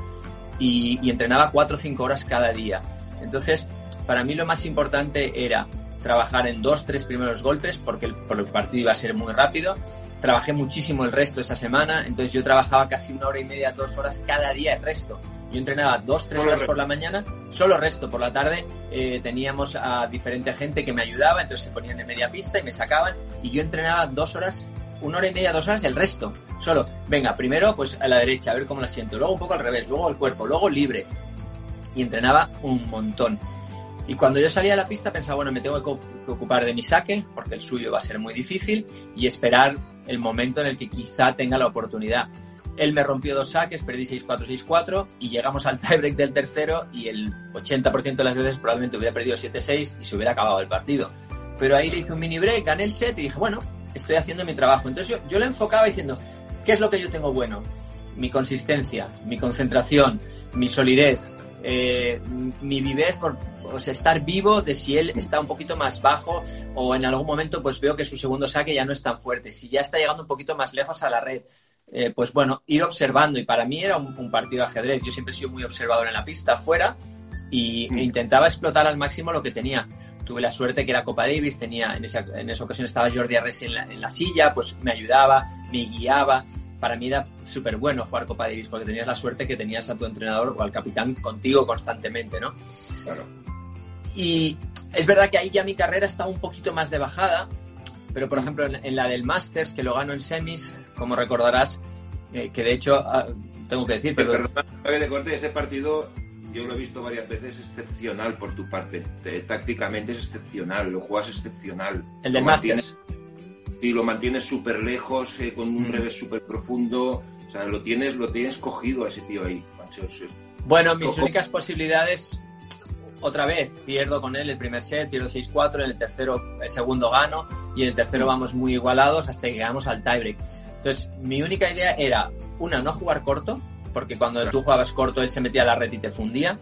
Speaker 2: y, entrenaba 4 o 5 horas cada día. Entonces, para mí lo más importante era trabajar en dos, tres primeros golpes, porque el, el partido iba a ser muy rápido. Trabajé muchísimo el resto esa semana, entonces yo trabajaba casi una hora y media, dos horas cada día el resto. Yo entrenaba dos, tres horas por la mañana, solo resto por la tarde eh, teníamos a diferente gente que me ayudaba, entonces se ponían en media pista y me sacaban y yo entrenaba dos horas, una hora y media, dos horas el resto. Solo, venga, primero pues a la derecha, a ver cómo la siento, luego un poco al revés, luego el cuerpo, luego libre. Y entrenaba un montón. Y cuando yo salía a la pista pensaba, bueno, me tengo que ocupar de mi saque, porque el suyo va a ser muy difícil, y esperar el momento en el que quizá tenga la oportunidad. Él me rompió dos saques, perdí 6-4, 6-4 y llegamos al tiebreak del tercero y el 80% de las veces probablemente hubiera perdido 7-6 y se hubiera acabado el partido. Pero ahí le hice un mini break, gané el set y dije, bueno, estoy haciendo mi trabajo. Entonces yo, yo enfocaba diciendo, ¿qué es lo que yo tengo bueno? Mi consistencia, mi concentración, mi solidez, eh, mi vivez por sea, estar vivo de si él está un poquito más bajo o en algún momento pues veo que su segundo saque ya no es tan fuerte. Si ya está llegando un poquito más lejos a la red, eh, pues bueno, ir observando. Y para mí era un, partido de ajedrez. Yo siempre he sido muy observador en la pista, afuera, y mm. intentaba explotar al máximo lo que tenía. Tuve la suerte que era Copa Davis, tenía en esa, en esa ocasión estaba Jordi Arres en la, en la silla, pues me ayudaba, me guiaba. Para mí era súper bueno jugar Copa Davis porque tenías la suerte que tenías a tu entrenador o al capitán contigo constantemente, ¿no? Claro. Y es verdad que ahí ya mi carrera está un poquito más de bajada, pero por ejemplo en, la del Masters, que lo gano en semis, como recordarás, eh, que de hecho ah, tengo que decir...
Speaker 1: Pero, perdón, le corte, ese partido yo lo he visto varias veces excepcional por tu parte. tácticamente es excepcional, lo juegas excepcional.
Speaker 2: El del Masters.
Speaker 1: Sí, lo mantienes súper lejos, eh, con un mm. revés súper profundo. O sea, lo tienes, lo tienes cogido a ese tío ahí,
Speaker 2: Bueno, mis únicas posibilidades otra vez pierdo con él el primer set, pierdo 6-4, en el tercero, el segundo gano y en el tercero vamos muy igualados hasta que llegamos al tiebreak. Entonces, mi única idea era, una, no jugar corto, porque cuando tú jugabas corto él se metía a la red y te fundía.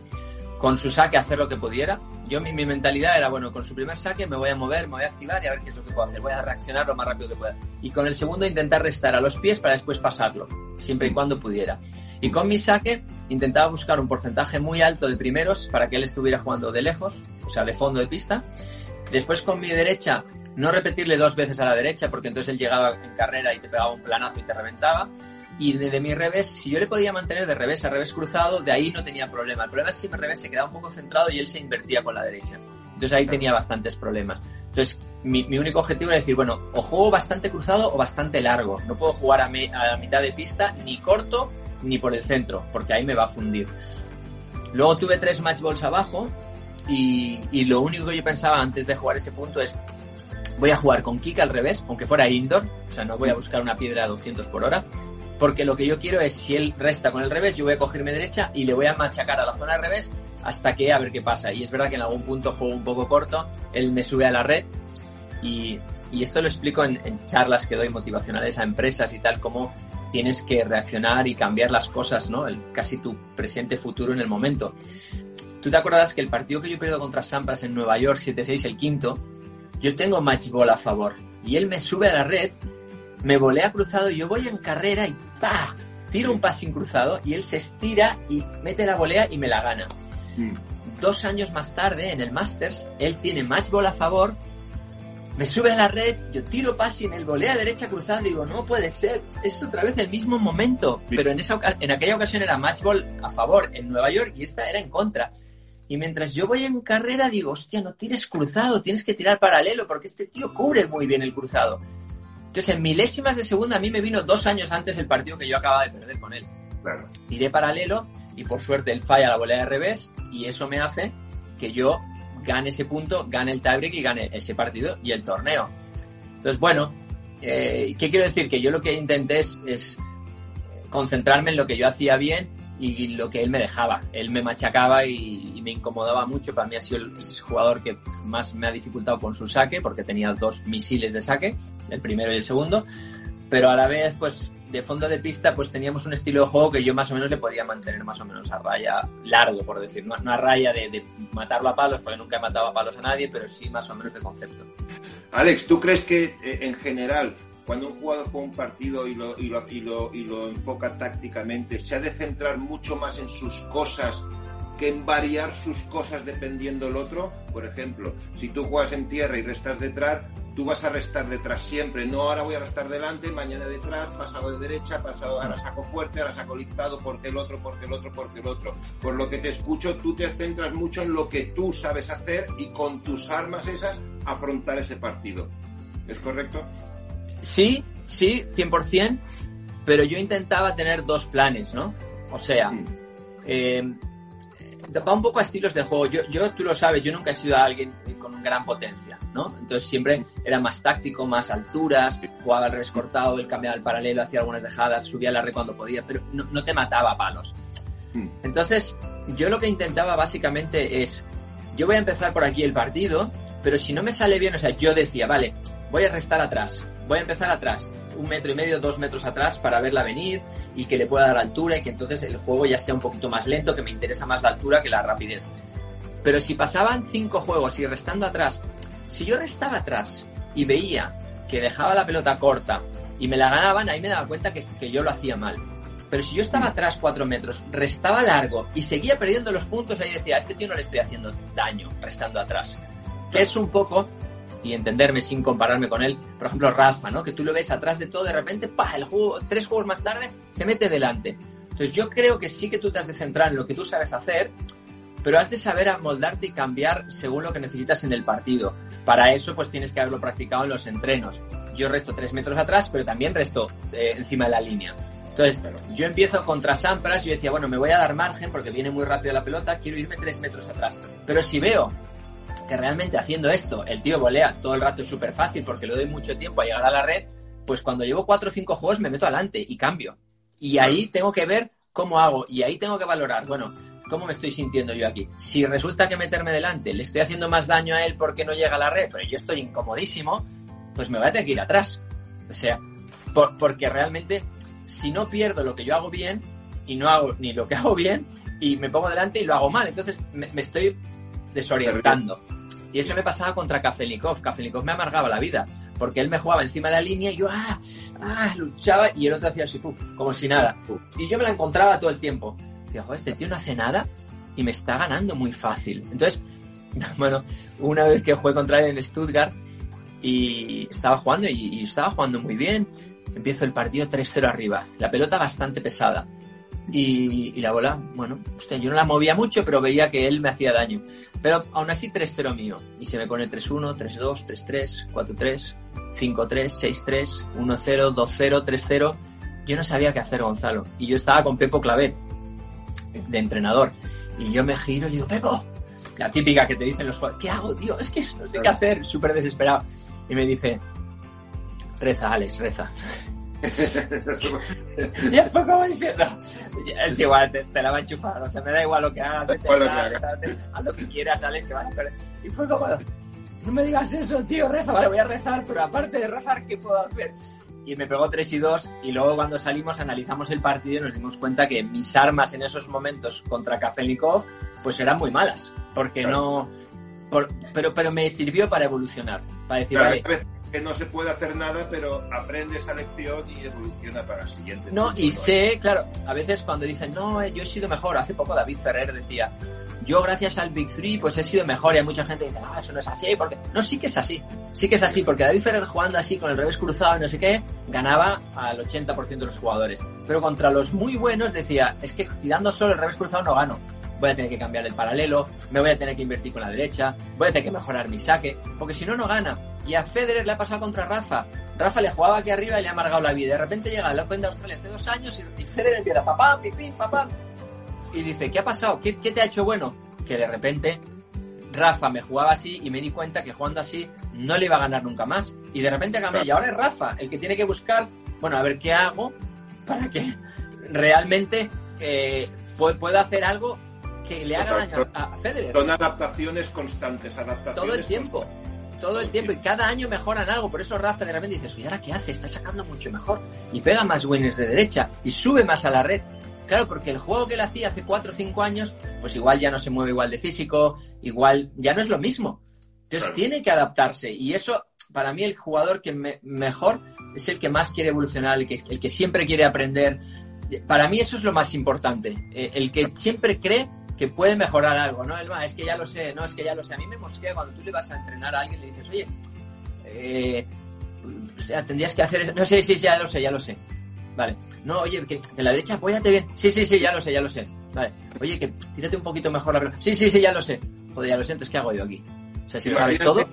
Speaker 2: Con su saque hacer lo que pudiera. Yo mi, mi, mentalidad era, bueno, con su primer saque me voy a mover, me voy a activar y a ver qué es lo que puedo hacer. Voy a reaccionar lo más rápido que pueda. Y con el segundo intentar restar a los pies para después pasarlo, siempre y cuando pudiera. Y con mi saque intentaba buscar un porcentaje muy alto de primeros para que él estuviera jugando de lejos, o sea, de fondo de pista. Después con mi derecha, no repetirle dos veces a la derecha, porque entonces él llegaba en carrera y te pegaba un planazo y te reventaba. Y de, mi revés, si yo le podía mantener de revés a revés cruzado, de ahí no tenía problema. El problema es si mi revés se quedaba un poco centrado y él se invertía con la derecha. Entonces ahí tenía bastantes problemas. Entonces mi, único objetivo era decir, bueno, o juego bastante cruzado o bastante largo. No puedo jugar a, a la mitad de pista ni corto ni por el centro, porque ahí me va a fundir. Luego tuve tres match balls abajo y, y, lo único que yo pensaba antes de jugar ese punto es voy a jugar con kick al revés, aunque fuera indoor, o sea, no voy a buscar una piedra a 200 por hora, porque lo que yo quiero es si él resta con el revés, yo voy a coger mi derecha y le voy a machacar a la zona al revés hasta que a ver qué pasa. Y es verdad que en algún punto juego un poco corto, él me sube a la red y, y esto lo explico en, en charlas que doy motivacionales a empresas y tal, como tienes que reaccionar y cambiar las cosas, ¿no? El, casi tu presente futuro en el momento. ¿Tú te acuerdas que el partido que yo pierdo contra Sampras en Nueva York, 7-6, el quinto, yo tengo match ball a favor y él me sube a la red, me volea cruzado, yo voy en carrera y ¡pa! Tiro un passing cruzado y él se estira y mete la volea y me la gana. Mm. Dos años más tarde, en el Masters, él tiene match ball a favor me sube a la red, yo tiro pase en el volea derecha cruzada, digo, no puede ser, es otra vez el mismo momento. Pero en, esa, en aquella ocasión era matchball a favor en Nueva York y esta era en contra. Y mientras yo voy en carrera, digo, hostia, no tires cruzado, tienes que tirar paralelo, porque este tío cubre muy bien el cruzado. Entonces, en milésimas de segunda, a mí me vino dos años antes el partido que yo acababa de perder con él. Claro. Tiré paralelo y por suerte él falla la volea de revés y eso me hace que yo gane ese punto, gane el tiebreak y gane ese partido y el torneo. Entonces, bueno, eh, ¿qué quiero decir? Que yo lo que intenté es, concentrarme en lo que yo hacía bien y lo que él me dejaba. Él me machacaba y, me incomodaba mucho. Para mí ha sido el, jugador que más me ha dificultado con su saque, porque tenía dos misiles de saque, el primero y el segundo. Pero a la vez, pues de fondo de pista, pues teníamos un estilo de juego que yo más o menos le podía mantener más o menos a raya largo, por decir, no, a raya de, de, matarlo a palos, porque nunca he matado a palos a nadie, pero sí más o menos de concepto.
Speaker 1: Alex, ¿tú crees que eh, en general cuando un jugador juega un partido y lo, y lo, y lo, y lo enfoca tácticamente, se ha de centrar mucho más en sus cosas que en variar sus cosas dependiendo el otro. Por ejemplo, si tú juegas en tierra y restas detrás, tú vas a restar detrás siempre. No ahora voy a restar delante, mañana detrás, pasado de derecha, pasado, ahora saco fuerte, ahora saco listado, porque el otro, porque el otro, porque el otro. Por lo que te escucho, tú te centras mucho en lo que tú sabes hacer y con tus armas esas afrontar ese partido. ¿Es correcto?
Speaker 2: Sí, sí, 100%, pero yo intentaba tener dos planes, ¿no? O sea, mm. eh, va un poco a estilos de juego. Yo, yo, tú lo sabes, yo nunca he sido alguien con gran potencia, ¿no? Entonces siempre era más táctico, más alturas, jugaba al revés cortado, él cambiaba el paralelo, hacía algunas dejadas, subía la red cuando podía, pero no, no te mataba a palos. Entonces, yo lo que intentaba básicamente es, yo voy a empezar por aquí el partido, pero si no me sale bien, o sea, yo decía, vale, voy a restar atrás, voy a empezar atrás, un metro y medio, dos metros atrás para verla venir y que le pueda dar altura y que entonces el juego ya sea un poquito más lento, que me interesa más la altura que la rapidez. Pero si pasaban cinco juegos y restando atrás, si yo restaba atrás y veía que dejaba la pelota corta y me la ganaban, ahí me daba cuenta que, que yo lo hacía mal. Pero si yo estaba atrás cuatro metros, restaba largo y seguía perdiendo los puntos, ahí decía, a este tío no le estoy haciendo daño restando atrás. Que es un poco y entenderme sin compararme con él. Por ejemplo, Rafa, ¿no? Que tú lo ves atrás de todo, de repente, ¡pah! El juego, tres juegos más tarde, se mete delante. Entonces yo creo que sí que tú te has de centrar en lo que tú sabes hacer, pero has de saber amoldarte y cambiar según lo que necesitas en el partido. Para eso, pues tienes que haberlo practicado en los entrenos. Yo resto tres metros atrás, pero también resto eh, encima de la línea. Entonces, yo empiezo contra Sampras y yo decía, bueno, me voy a dar margen porque viene muy rápido la pelota, quiero irme tres metros atrás. Pero si veo que realmente haciendo esto el tío volea todo el rato es súper fácil porque le doy mucho tiempo a llegar a la red, pues cuando llevo cuatro o cinco juegos me meto adelante y cambio. Y ahí tengo que ver cómo hago y ahí tengo que valorar, bueno, ¿cómo me estoy sintiendo yo aquí? Si resulta que meterme delante le estoy haciendo más daño a él porque no llega a la red, pero yo estoy incomodísimo, pues me voy a tener que ir atrás. O sea, porque realmente si no pierdo lo que yo hago bien y no hago ni lo que hago bien y me pongo delante y lo hago mal, entonces me estoy desorientando. Y eso me pasaba contra Kafelnikov. Kafelnikov me amargaba la vida, porque él me jugaba encima de la línea y yo, ah, ah, luchaba y el otro hacía así, como si nada. Y yo me la encontraba todo el tiempo. Y joder, este tío no hace nada y me está ganando muy fácil. Entonces, bueno, una vez que jugué contra él en Stuttgart y estaba jugando y estaba jugando muy bien, empiezo el partido 3-0 arriba. La pelota bastante pesada. Y, la bola, bueno, usted, yo no la movía mucho, pero veía que él me hacía daño. Pero aún así 3-0 mío. Y se me pone 3-1, 3-2, 3-3, 4-3, 5-3, 6-3, 1-0, 2-0, 3-0. Yo no sabía qué hacer, Gonzalo. Y yo estaba con Pepo Clavet, de entrenador. Y yo me giro y digo, Pepo, la típica que te dicen los jugadores, ¿qué hago, tío? Es que no sé qué hacer, súper desesperado. Y me dice, reza, Alex, reza. Ya fue como diciendo, es igual, te, la va a enchufar, o sea, me da igual lo que hagas, haz lo que quieras, Alex, que a perder. Y fue como, no me digas eso, tío, reza, vale, voy a rezar, pero aparte de rezar, ¿qué puedo hacer? Y me pegó 3 y 2 y luego cuando salimos analizamos el partido y nos dimos cuenta que mis armas en esos momentos contra Kafelnikov pues eran muy malas, porque no... pero, pero me sirvió para evolucionar, para decir, vale,
Speaker 1: que no se puede hacer nada, pero aprende esa lección y evoluciona para el siguiente.
Speaker 2: No, y sé, claro, a veces cuando dicen, no, yo he sido mejor, hace poco David Ferrer decía, yo gracias al Big Three pues he sido mejor y hay mucha gente que dice, ah, eso no es así, porque no, sí que es así, sí que es así, porque David Ferrer jugando así con el revés cruzado y no sé qué, ganaba al 80% de los jugadores, pero contra los muy buenos decía, es que tirando solo el revés cruzado no gano, voy a tener que cambiar el paralelo, me voy a tener que invertir con la derecha, voy a tener que mejorar mi saque, porque si no, no gana. Y a Federer le ha pasado contra Rafa. Rafa le jugaba aquí arriba y le ha amargado la vida. De repente llega el Open de Australia hace dos años y, Federer empieza papá, pipí, papá. Y dice, ¿qué ha pasado? ¿Qué, te ha hecho bueno? Que de repente Rafa me jugaba así y me di cuenta que jugando así no le iba a ganar nunca más. Y de repente cambié. Y ahora es Rafa el que tiene que buscar, bueno, a ver qué hago para que realmente eh, pueda hacer algo que le haga daño a Federer.
Speaker 1: Son adaptaciones constantes, adaptaciones
Speaker 2: Todo el tiempo. Todo el tiempo y cada año mejoran algo. Por eso Rafa de repente dices, ¿y ahora qué hace? Está sacando mucho mejor. Y pega más winners de derecha y sube más a la red. Claro, porque el juego que él hacía hace 4 o 5 años, pues igual ya no se mueve igual de físico, igual ya no es lo mismo. Entonces tiene que adaptarse. Y eso, para mí, el jugador que mejor es el que más quiere evolucionar, el que, el que siempre quiere aprender. Para mí eso es lo más importante. Eh, el que siempre cree que puede mejorar algo, ¿no? Elma, es que ya lo sé, no, es que ya lo sé. A mí me mosquea cuando tú le vas a entrenar a alguien y le dices, oye, eh, tendrías que hacer eso. No, sí, sí, ya lo sé, ya lo sé. Vale. No, oye, que en la derecha apóyate bien. Sí, sí, sí, ya lo sé, ya lo sé. Vale. Oye, que tírate un poquito mejor la pelota. Sí, sí, sí, ya lo sé. Joder, ya lo sé, entonces ¿qué hago yo aquí? O sea, si lo sabes todo.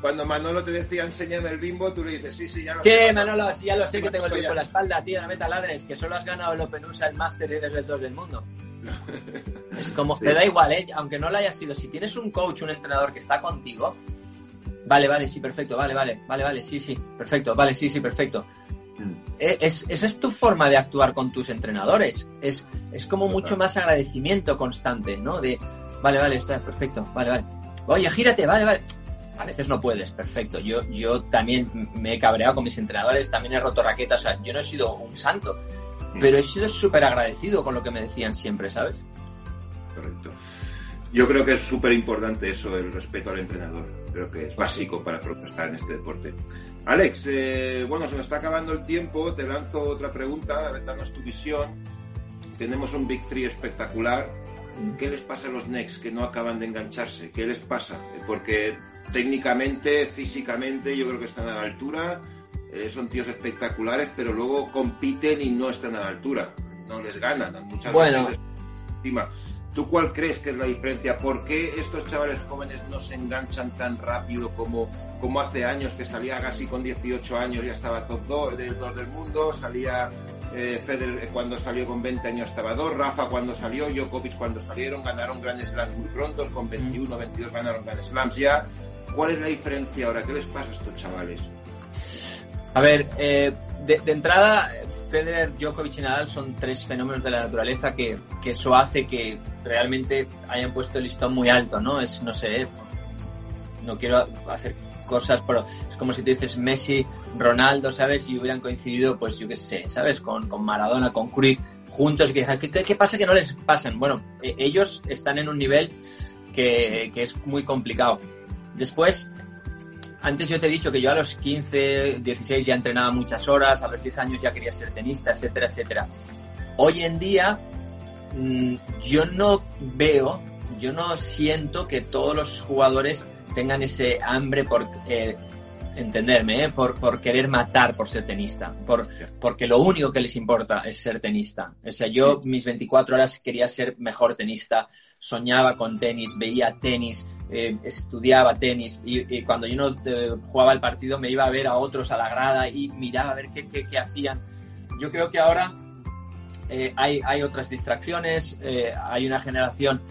Speaker 1: Cuando Manolo te decía enséñame el bimbo, tú le dices, sí, sí, ya lo
Speaker 2: sé. ¿Qué, Manolo? Sí, ya lo sé que tengo el bimbo en la espalda, tío, no me taladres, que solo has ganado el Open USA, el Master y eres el 2 del mundo. Es como, te da igual, ¿eh? aunque no lo hayas sido. Si tienes un coach, un entrenador que está contigo, vale, vale, sí, perfecto, vale, vale, vale, vale, sí, sí, perfecto, vale, sí, sí, perfecto. Mm. Eh, es, esa es tu forma de actuar con tus entrenadores. Es, es como mucho más agradecimiento constante, ¿no? De, vale, vale, está perfecto, vale, vale. Oye, gírate, vale, vale. A veces no puedes, perfecto. Yo, yo también me he cabreado con mis entrenadores, también he roto raquetas, o sea, yo no he sido un santo pero he sido súper agradecido con lo que me decían siempre, ¿sabes?
Speaker 1: Correcto. Yo creo que es súper importante eso, el respeto al entrenador. Creo que es básico para protestar en este deporte. Alex, eh, bueno, se nos está acabando el tiempo. Te lanzo otra pregunta, a ver, danos tu visión. Tenemos un Big Three espectacular. ¿Qué les pasa a los Next que no acaban de engancharse? ¿Qué les pasa? Porque técnicamente, físicamente, yo creo que están a la altura eh, son tíos espectaculares, pero luego compiten y no están a la altura, no les ganan, muchas
Speaker 2: bueno.
Speaker 1: veces encima. ¿Tú cuál crees que es la diferencia? ¿Por qué estos chavales jóvenes no se enganchan tan rápido como, como hace años que salía Gassi con 18 años ya estaba top 2 del, del mundo, salía eh, Federer eh, cuando salió con 20 años estaba 2, Rafa cuando salió, Djokovic cuando salieron, ganaron Grand Slams muy prontos, con 21, 22 ganaron Grand Slams ya. ¿Cuál es la diferencia ahora? ¿Qué les pasa a estos chavales?
Speaker 2: A ver, eh, de, entrada, Federer, Djokovic y Nadal son tres fenómenos de la naturaleza que, eso hace que realmente hayan puesto el listón muy alto, ¿no? Es, no sé, no quiero hacer cosas, pero es como si te dices Messi, Ronaldo, ¿sabes? Y hubieran coincidido, pues yo qué sé, ¿sabes? Con, con Maradona, con Cruyff, juntos, que ¿qué, ¿qué, pasa que no les pasan? Bueno, e, ellos están en un nivel que, que es muy complicado. Después, antes yo te he dicho que yo a los 15, 16 ya entrenaba muchas horas, a los 10 años ya quería ser tenista, etcétera, etcétera. Hoy en día mm, yo no veo, yo no siento que todos los jugadores tengan ese hambre por eh, entenderme, ¿eh? por, por querer matar por ser tenista, por, porque lo único que les importa es ser tenista. O sea, yo mis 24 horas quería ser mejor tenista, soñaba con tenis, veía tenis, eh, estudiaba tenis y, cuando yo no eh, jugaba el partido me iba a ver a otros a la grada y miraba a ver qué, qué, qué hacían. Yo creo que ahora hay, hay otras distracciones, hay una generación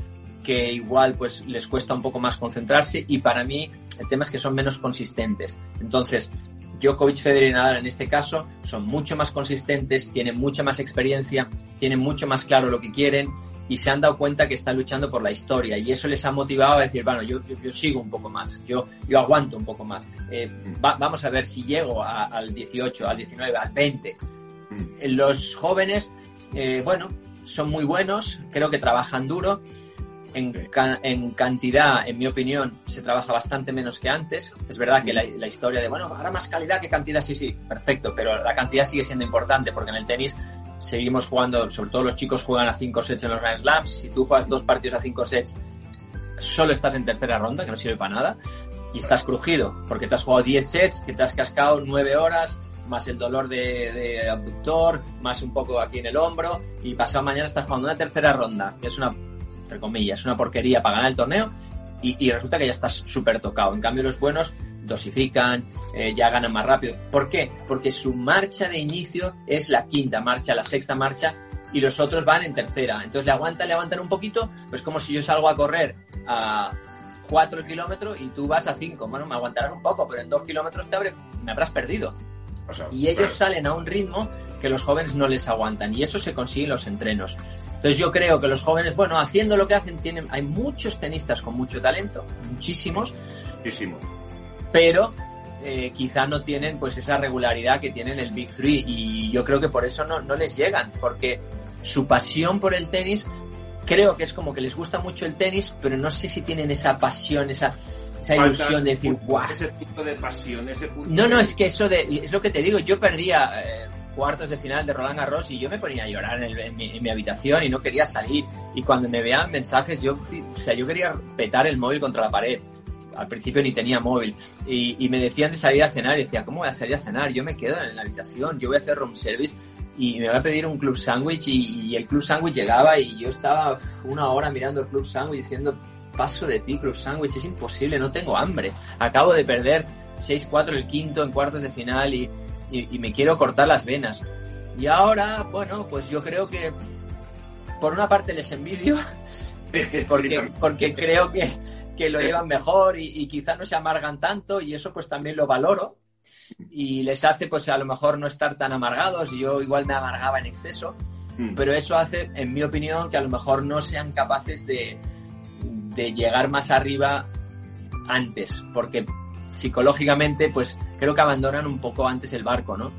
Speaker 2: que igual pues les cuesta un poco más concentrarse y para mí el tema es que son menos consistentes. Entonces, Djokovic, Federer y Nadal en este caso son mucho más consistentes, tienen mucha más experiencia, tienen mucho más claro lo que quieren y se han dado cuenta que están luchando por la historia y eso les ha motivado a decir, bueno, yo, yo, sigo un poco más, yo, yo aguanto un poco más. Eh, vamos a ver si llego al 18, al 19, al 20. Mm. Los jóvenes, eh, bueno, son muy buenos, creo que trabajan duro en, cantidad, en mi opinión, se trabaja bastante menos que antes. Es verdad que la, historia de, bueno, ahora más calidad que cantidad, sí, sí, perfecto, pero la cantidad sigue siendo importante porque en el tenis seguimos jugando, sobre todo los chicos juegan a 5 sets en los Grand Slams. Si tú juegas dos partidos a 5 sets, solo estás en tercera ronda, que no sirve para nada, y estás crujido porque te has jugado 10 sets, que te has cascado 9 horas, más el dolor de, de, abductor, más un poco aquí en el hombro, y pasado mañana estás jugando una tercera ronda, que es una entre comillas, una porquería para ganar el torneo y, resulta que ya estás súper tocado. En cambio, los buenos dosifican, eh, ya ganan más rápido. ¿Por qué? Porque su marcha de inicio es la quinta marcha, la sexta marcha y los otros van en tercera. Entonces le aguantan, le aguantan un poquito, pues como si yo salgo a correr a 4 kilómetros y tú vas a 5. Bueno, me aguantarán un poco, pero en 2 kilómetros te me habrás perdido. y ellos salen a un ritmo que los jóvenes no les aguantan y eso se consigue en los entrenos. Entonces yo creo que los jóvenes, bueno, haciendo lo que hacen, tienen, hay muchos tenistas con mucho talento, muchísimos,
Speaker 1: Muchísimo.
Speaker 2: pero eh, quizá no tienen pues esa regularidad que tienen el Big Three y yo creo que por eso no, no les llegan, porque su pasión por el tenis creo que es como que les gusta mucho el tenis, pero no sé si tienen esa pasión, esa, esa ilusión de decir, guau.
Speaker 1: Ese punto de pasión, ese punto
Speaker 2: No, no,
Speaker 1: de-
Speaker 2: es que eso de, es lo que te digo, yo perdía eh, cuartos de final de Roland Garros y yo me ponía a llorar en, mi, habitación y no quería salir. Y cuando me vean mensajes, yo, o sea, yo quería petar el móvil contra la pared. Al principio ni tenía móvil. Y, me decían de salir a cenar y decía, ¿cómo voy a salir a cenar? Yo me quedo en la habitación, yo voy a hacer room service y me voy a pedir un club sándwich y, y el club sándwich llegaba y yo estaba una hora mirando el club sándwich diciendo, paso de ti, club sándwich, es imposible, no tengo hambre. Acabo de perder 6-4 el quinto en cuartos de final y, y- y me quiero cortar las venas. Y ahora, bueno, pues yo creo que por una parte les envidio porque, porque creo que, que lo llevan mejor y, y quizá no se amargan tanto y eso pues también lo valoro y les hace pues a lo mejor no estar tan amargados y yo igual me amargaba en exceso
Speaker 1: Mm.
Speaker 2: pero eso hace, en mi opinión, que a lo mejor no sean capaces de, de llegar más arriba antes, porque psicológicamente, pues creo que abandonan un poco antes el barco, ¿no?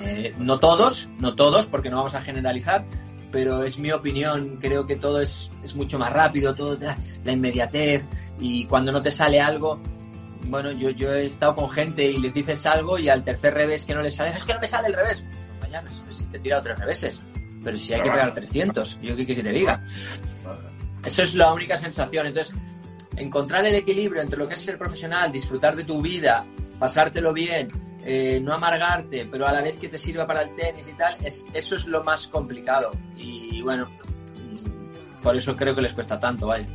Speaker 2: Eh, no todos, no todos, porque no vamos a generalizar, pero es mi opinión, creo que todo es, es mucho más rápido, todo la, inmediatez, y cuando no te sale algo, bueno, yo, yo he estado con gente y les dices algo y al tercer revés que no les sale, es que no me sale el revés. Pues, pues, si te he tirado tres reveses, pero si hay que pegar 300, yo qué qué que te diga. Eso es la única sensación. Entonces, encontrar el equilibrio entre lo que es ser profesional, disfrutar de tu vida, pasártelo bien, eh, no amargarte, pero a la vez que te sirva para el tenis y tal, es, eso es lo más complicado. Y bueno, mm, por eso creo que les cuesta tanto, ¿vale?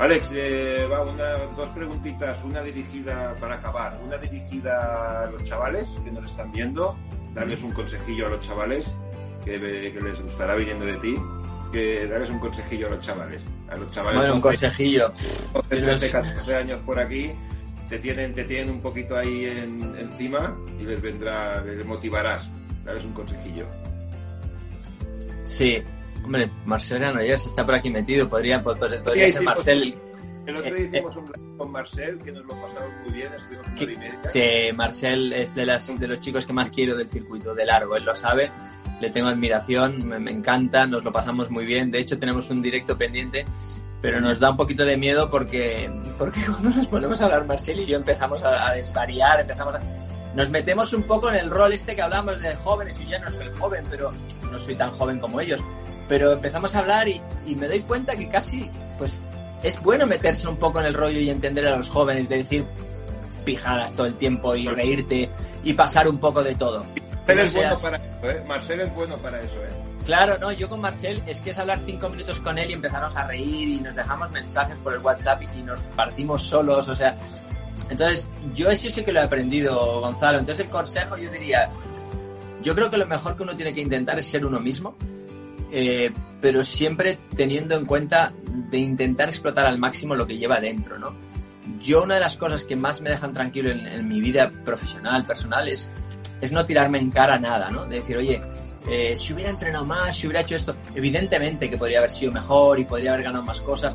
Speaker 1: Alex, eh, va una, dos preguntitas, una dirigida para acabar, una dirigida a los chavales que nos están viendo, darles un consejillo a los chavales que, que les gustará viniendo de ti, que darles un consejillo a los chavales, a los chavales
Speaker 2: Bueno, un
Speaker 1: de
Speaker 2: consejillo.
Speaker 1: 12, 13,
Speaker 2: los-
Speaker 1: 14 años por aquí, te tienen, te tienen un poquito ahí en- encima y les vendrá, les motivarás, darles un consejillo.
Speaker 2: Sí. Hombre, Marcel Granollers está por aquí metido. Podría, pod- pod- podría
Speaker 1: Sí,
Speaker 2: ser Marcel.
Speaker 1: El otro
Speaker 2: Eh,
Speaker 1: día hicimos un live con Marcel, que nos lo pasamos muy bien, estuvimos una hora y media.
Speaker 2: Sí, Marcel es de, las, de los chicos que más quiero del circuito, de largo. Él lo sabe. Le tengo admiración, me, encanta, nos lo pasamos muy bien. De hecho, tenemos un directo pendiente, pero nos da un poquito de miedo porque, porque cuando nos ponemos a hablar Marcel y yo empezamos a, desvariar, empezamos. Nos metemos un poco en el rol este que hablamos de jóvenes. Yo ya no soy joven, pero no soy tan joven como ellos. Pero empezamos a hablar y, y me doy cuenta que casi, pues, es bueno meterse un poco en el rollo y entender a los jóvenes, de decir pijadas todo el tiempo y reírte y pasar un poco de todo.
Speaker 1: Marcel es bueno para eso, ¿eh? Marcel es bueno para eso, ¿eh?
Speaker 2: Claro, no, yo con Marcel es que es hablar cinco minutos con él y empezarnos a reír y nos dejamos mensajes por el WhatsApp y nos partimos solos, o sea. Entonces, yo eso sí que lo he aprendido, Gonzalo. Entonces, el consejo yo diría, yo creo que lo mejor que uno tiene que intentar es ser uno mismo, eh, pero siempre teniendo en cuenta de intentar explotar al máximo lo que lleva dentro, ¿no? Yo una de las cosas que más me dejan tranquilo en, en mi vida profesional, personal, es, es no tirarme en cara nada, ¿no? De decir, oye, eh, si hubiera entrenado más, si hubiera hecho esto, evidentemente que podría haber sido mejor y podría haber ganado más cosas,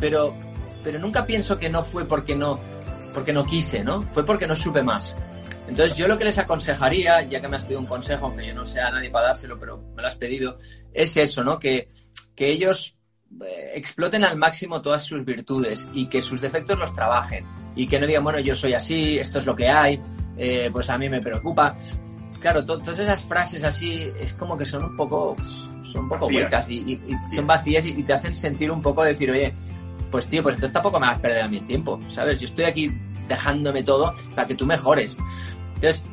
Speaker 2: pero, pero nunca pienso que no fue porque no, porque no quise, ¿no? Fue porque no supe más. Entonces yo lo que les aconsejaría, ya que me has pedido un consejo, aunque yo no sea nadie para dárselo, pero me lo has pedido, es eso, ¿no? Que, que ellos eh, exploten al máximo todas sus virtudes y que sus defectos los trabajen y que no digan, bueno, yo soy así, esto es lo que hay, eh, pues a mí me preocupa. Claro, to- todas esas frases así es como que son un poco, son un poco huecas y, y- y son vacías y, y te hacen sentir un poco decir, oye, pues tío, pues entonces tampoco me hagas perder a el tiempo, ¿sabes? Yo estoy aquí dejándome todo para que tú mejores. Entonces,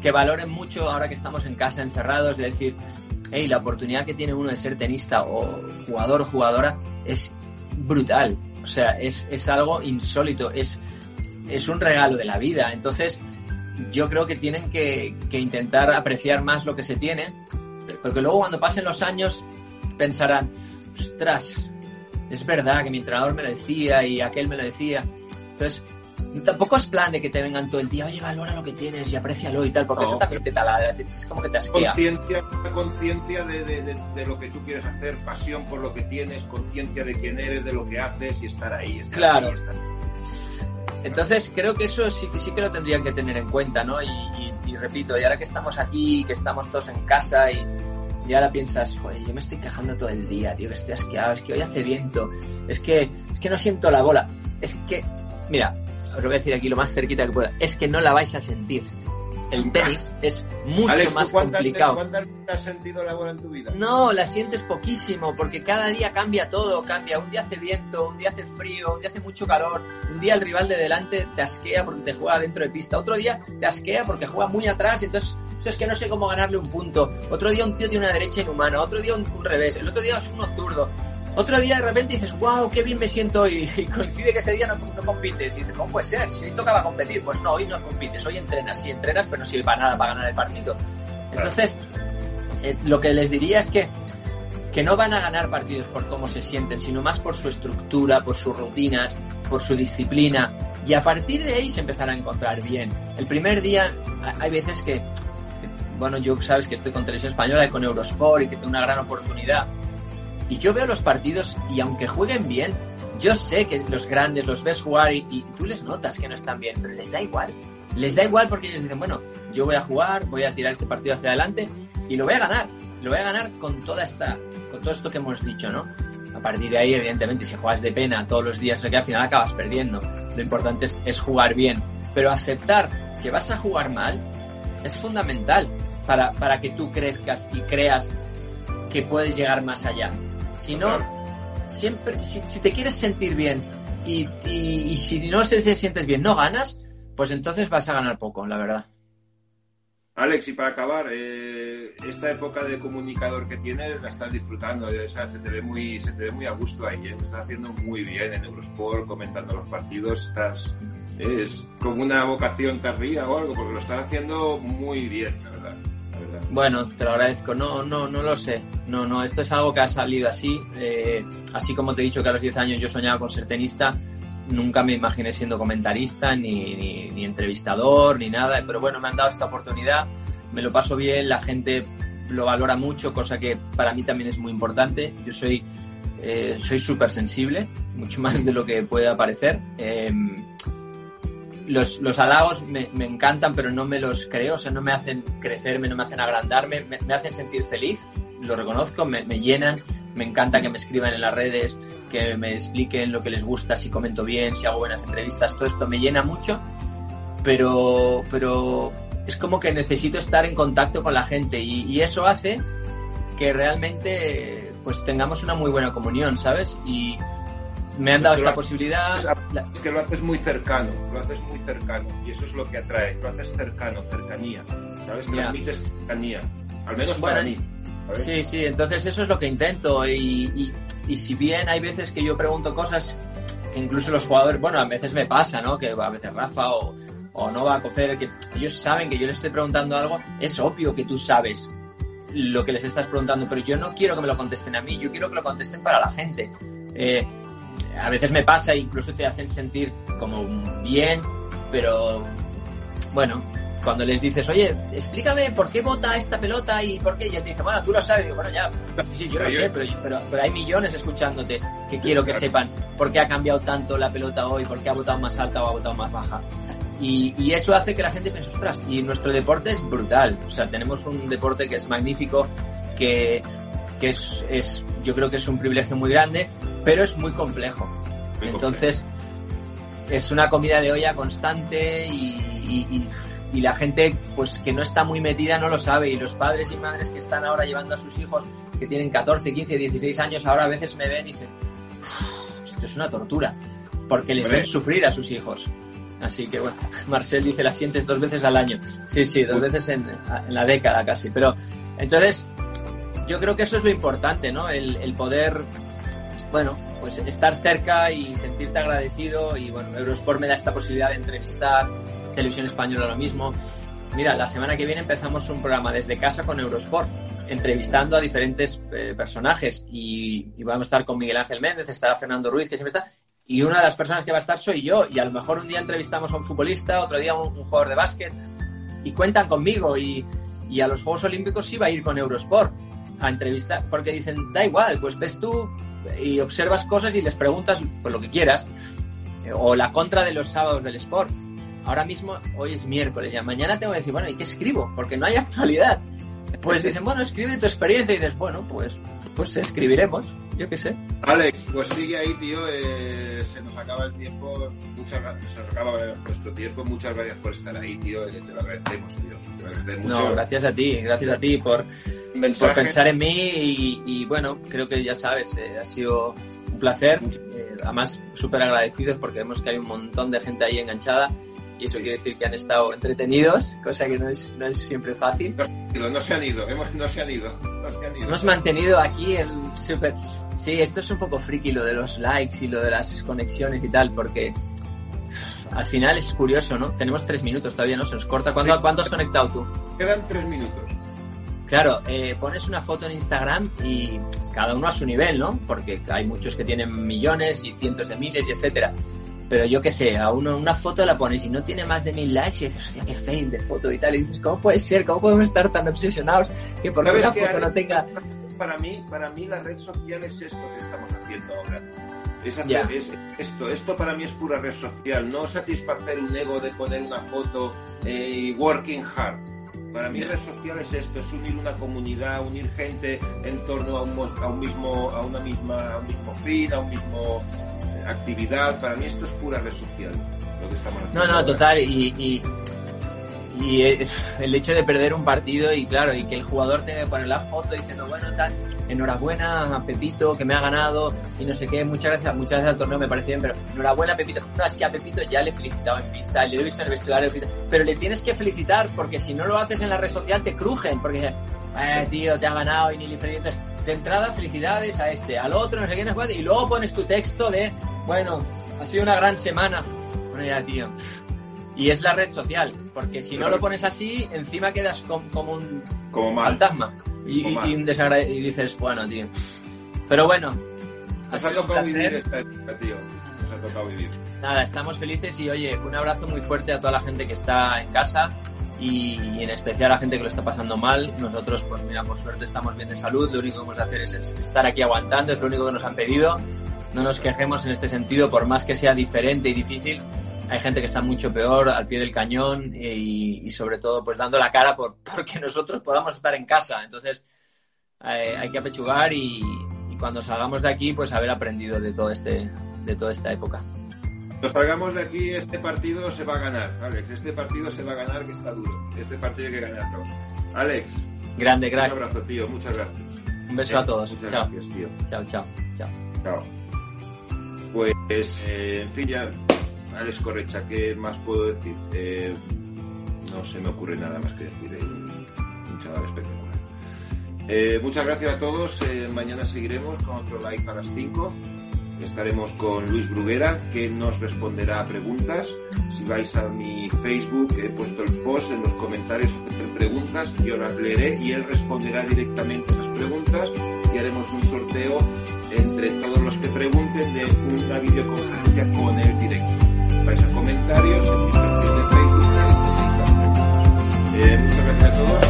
Speaker 2: que valoren mucho ahora que estamos en casa encerrados, de decir, hey, la oportunidad que tiene uno de ser tenista o jugador o jugadora es brutal. O sea, es, es algo insólito, es, es un regalo de la vida. Entonces, yo creo que tienen que, que intentar apreciar más lo que se tiene, porque luego cuando pasen los años pensarán, ostras, es verdad que mi entrenador me lo decía y aquel me lo decía. Entonces, tampoco es plan de que te vengan todo el día, oye, valora lo que tienes y aprécialo y tal, porque eso también te taladra, es como que te asquea.
Speaker 1: Conciencia, conciencia de, de, de, lo que tú quieres hacer, pasión por lo que tienes, conciencia de quién eres, de lo que haces y estar ahí. Estar
Speaker 2: claro.
Speaker 1: Ahí, estar...
Speaker 2: Entonces creo que eso sí, sí que lo tendrían que tener en cuenta, ¿no? Y, repito, y ahora que estamos aquí, que estamos todos en casa y, y ahora piensas, joder, yo me estoy quejando todo el día, tío, que estoy asqueado, es que hoy hace viento, es que, es que no siento la bola, es que, mira, os lo voy a decir aquí lo más cerquita que pueda, es que no la vais a sentir. El tenis es mucho
Speaker 1: Alex,
Speaker 2: más
Speaker 1: ¿cuántas,
Speaker 2: complicado.
Speaker 1: ¿Cuántas has sentido la bola en tu vida?
Speaker 2: No, la sientes poquísimo, porque cada día cambia todo, cambia. Un día hace viento, un día hace frío, un día hace mucho calor, un día el rival de delante te asquea porque te juega dentro de pista, otro día te asquea porque juega muy atrás, entonces eso es que no sé cómo ganarle un punto. Otro día un tío tiene una derecha inhumana, otro día un, un revés, el otro día es uno zurdo. Otro día de repente dices, wow, qué bien me siento hoy. Y coincide que ese día no, no compites. Y dices, ¿cómo puede ser? Si hoy tocaba competir. Pues no, hoy no compites, hoy entrenas. Sí, entrenas, pero no sirve para nada para ganar el partido. Entonces, eh, lo que les diría es que, que no van a ganar partidos por cómo se sienten, sino más por su estructura, por sus rutinas, por su disciplina. Y a partir de ahí se empezará a encontrar bien. El primer día, hay veces que, bueno, yo sabes que estoy con Televisión Española y con Eurosport y que tengo una gran oportunidad y yo veo los partidos y aunque jueguen bien, yo sé que los grandes los ves jugar y, tú les notas que no están bien, pero les da igual. Les da igual porque ellos dicen, bueno, yo voy a jugar, voy a tirar este partido hacia adelante y lo voy a ganar. Lo voy a ganar con toda esta, con todo esto que hemos dicho, ¿no? A partir de ahí, evidentemente, si juegas de pena todos los días, que al final acabas perdiendo. Lo importante es, es jugar bien. Pero aceptar que vas a jugar mal es fundamental para, para que tú crezcas y creas que puedes llegar más allá. Si no, siempre, si, si te quieres sentir bien y, y, y si no se, se sientes bien, no ganas, pues entonces vas a ganar poco, la verdad.
Speaker 1: Alex, y para acabar, eh, esta época de comunicador que tienes la estás disfrutando, o sea, se te ve muy, se te ve muy a gusto ahí, ¿eh? estás haciendo muy bien en Eurosport, comentando los partidos, estás, es como una vocación tardía o algo, porque lo estás haciendo muy bien, la verdad.
Speaker 2: Bueno, te lo agradezco. No, no, no lo sé. No, no, esto es algo que ha salido así. Eh, así como te he dicho que a los 10 años yo soñaba con ser tenista, nunca me imaginé siendo comentarista, ni, ni, ni, entrevistador, ni nada. Pero bueno, me han dado esta oportunidad, me lo paso bien, la gente lo valora mucho, cosa que para mí también es muy importante. Yo soy eh, soy súper sensible, mucho más de lo que puede parecer. Eh, los, los halagos me, me, encantan, pero no me los creo, o sea, no me hacen crecerme, no me hacen agrandarme, me, hacen sentir feliz, lo reconozco, me, me, llenan, me encanta que me escriban en las redes, que me expliquen lo que les gusta, si comento bien, si hago buenas entrevistas, todo esto me llena mucho, pero, pero es como que necesito estar en contacto con la gente y, y eso hace que realmente pues tengamos una muy buena comunión, ¿sabes? Y, me han dado esta posibilidad.
Speaker 1: Es que lo haces muy cercano, lo haces muy cercano y eso es lo que atrae, lo haces cercano, cercanía, ¿sabes? Transmites yeah. cercanía, al menos
Speaker 2: bueno,
Speaker 1: para mí.
Speaker 2: ¿sabes? Sí, sí, entonces eso es lo que intento y, y, y, si bien hay veces que yo pregunto cosas que incluso los jugadores, bueno, a veces me pasa, ¿no? Que a veces Rafa o, o Nova Cofer, que ellos saben que yo les estoy preguntando algo, es obvio que tú sabes lo que les estás preguntando, pero yo no quiero que me lo contesten a mí, yo quiero que lo contesten para la gente. Eh, a veces me pasa, incluso te hacen sentir como bien, pero bueno, cuando les dices, oye, explícame por qué vota esta pelota y por qué, y él te dice, bueno, tú lo sabes, digo, bueno, ya, sí, yo lo sé, pero, pero, pero, hay millones escuchándote que quiero que sepan por qué ha cambiado tanto la pelota hoy, por qué ha votado más alta o ha votado más baja. Y, y, eso hace que la gente piense, ostras, y nuestro deporte es brutal, o sea, tenemos un deporte que es magnífico, que, que es, es, yo creo que es un privilegio muy grande, pero es muy complejo. Muy Entonces, complejo. es una comida de olla constante y, y, y, la gente pues que no está muy metida no lo sabe. Y los padres y madres que están ahora llevando a sus hijos que tienen 14, 15, 16 años, ahora a veces me ven y dicen, esto es una tortura, porque les ven sufrir a sus hijos. Así que bueno, Marcel dice, la sientes dos veces al año. Sí, sí, dos veces en, en la década casi. Pero entonces, yo creo que eso es lo importante, ¿no? El, el poder bueno, pues estar cerca y sentirte agradecido y bueno, Eurosport me da esta posibilidad de entrevistar, Televisión Española lo mismo. Mira, la semana que viene empezamos un programa desde casa con Eurosport, entrevistando a diferentes eh, personajes y, y, vamos a estar con Miguel Ángel Méndez, estará Fernando Ruiz, que siempre está, y una de las personas que va a estar soy yo. Y a lo mejor un día entrevistamos a un futbolista, otro día a un, jugador de básquet y cuentan conmigo. Y, y, a los Juegos Olímpicos iba a ir con Eurosport a entrevistar, porque dicen, da igual, pues ves tú y observas cosas y les preguntas pues, lo que quieras. O la contra de los sábados del Sport. Ahora mismo, hoy es miércoles, ya mañana tengo que decir, bueno, ¿y qué escribo? Porque no hay actualidad. Pues dicen, bueno, escribe tu experiencia y dices, bueno, pues, pues escribiremos, yo qué sé.
Speaker 1: Alex, pues sigue ahí, tío, eh, se nos acaba el tiempo, muchas se nos acaba nuestro tiempo, muchas gracias por estar ahí, tío, eh, te lo agradecemos, tío. Te lo agradecemos mucho.
Speaker 2: No, gracias a ti, gracias a ti por, por pensar en mí y, y, bueno, creo que ya sabes, eh, ha sido un placer, eh, además súper agradecidos porque vemos que hay un montón de gente ahí enganchada y eso quiere decir que han estado entretenidos, cosa que no es, no es siempre fácil.
Speaker 1: No, no se han ido, hemos, no, se han ido, no se han ido.
Speaker 2: Hemos mantenido aquí el super... Sí, esto es un poco friki lo de los likes y lo de las conexiones y tal, porque al final es curioso, ¿no? Tenemos tres minutos todavía, ¿no? Se nos corta. ¿Cuánto. ¿Cuánto has conectado tú?
Speaker 1: Quedan tres minutos.
Speaker 2: Claro, eh, pones una foto en Instagram y cada uno a su nivel, ¿no? Porque hay muchos que tienen millones y cientos de miles y etcétera pero yo qué sé, a uno una foto la pones y no tiene más de mil likes y dices, hostia, qué fail de foto y tal, y dices, ¿cómo puede ser? ¿Cómo podemos estar tan obsesionados que por una foto
Speaker 1: hay,
Speaker 2: no tenga...
Speaker 1: Para mí, para mí la red social es esto que estamos haciendo ahora. Es, hacer, es esto, esto para mí es pura red social, no satisfacer un ego de poner una foto eh, working hard. Para mí red social es esto, es unir una comunidad, unir gente en torno a un, a un mismo, a una misma, a un mismo fin, a un mismo eh, actividad. Para mí esto es pura red social, lo que estamos haciendo.
Speaker 2: No, no,
Speaker 1: ahora.
Speaker 2: total, y, y, y es- el hecho de perder un partido y claro, y que el jugador tenga que poner la foto diciendo, bueno, tal, enhorabuena a Pepito que me ha ganado y no sé qué, muchas gracias, muchas gracias al torneo me parece bien, pero enhorabuena a Pepito, no, es que a Pepito ya le felicitaba en pista, le he visto en el vestuario, pero le tienes que felicitar porque si no lo haces en la red social te crujen, porque eh, tío, te ha ganado y ni le. De entrada, felicidades a este, al otro, no sé qué, no sé y luego pones tu texto de, bueno, ha sido una gran semana. Bueno, ya, tío. Y es la red social, porque si no lo pones así, encima quedas com- como un
Speaker 1: Como mal.
Speaker 2: fantasma. Y,
Speaker 1: Como mal.
Speaker 2: y un y dices, bueno, tío. Pero bueno,
Speaker 1: Nos ha tocado vivir época, tío. Nos ha tocado vivir.
Speaker 2: Nada, estamos felices y oye, un abrazo muy fuerte a toda la gente que está en casa y, y en especial a la gente que lo está pasando mal. Nosotros, pues mira, por suerte estamos bien de salud, lo único que hemos de hacer es estar aquí aguantando, es lo único que nos han pedido. No nos quejemos en este sentido, por más que sea diferente y difícil. Hay gente que está mucho peor, al pie del cañón y, y sobre todo pues dando la cara por porque nosotros podamos estar en casa. Entonces eh, hay que apechugar y, y cuando salgamos de aquí pues haber aprendido de todo este de toda esta época.
Speaker 1: Nos salgamos de aquí, este partido se va a ganar, Alex. Este partido se va a ganar, que está duro. Este partido hay que ganarlo. Alex,
Speaker 2: Grande,
Speaker 1: un
Speaker 2: crack.
Speaker 1: abrazo, tío. Muchas gracias.
Speaker 2: Un beso a todos.
Speaker 1: Muchas
Speaker 2: Chao.
Speaker 1: gracias, tío.
Speaker 2: Chao, chao, chao.
Speaker 1: Chao. Pues, eh, en fin, ya, Alex Correcha, ¿qué más puedo decir? Eh, no se me ocurre nada más que decir. eh, un chaval espectacular. Eh, muchas gracias a todos. Mañana seguiremos con otro live a las 5. Estaremos con Luis Bruguera, que nos responderá a preguntas. Si vais a mi Facebook, he puesto el post en los comentarios, hacer preguntas, yo las leeré y él responderá directamente esas preguntas y haremos un sorteo entre todos los que pregunten de una videoconferencia con el directo vais a comentarios en mi perfil de Facebook. Eh, muchas gracias a todos.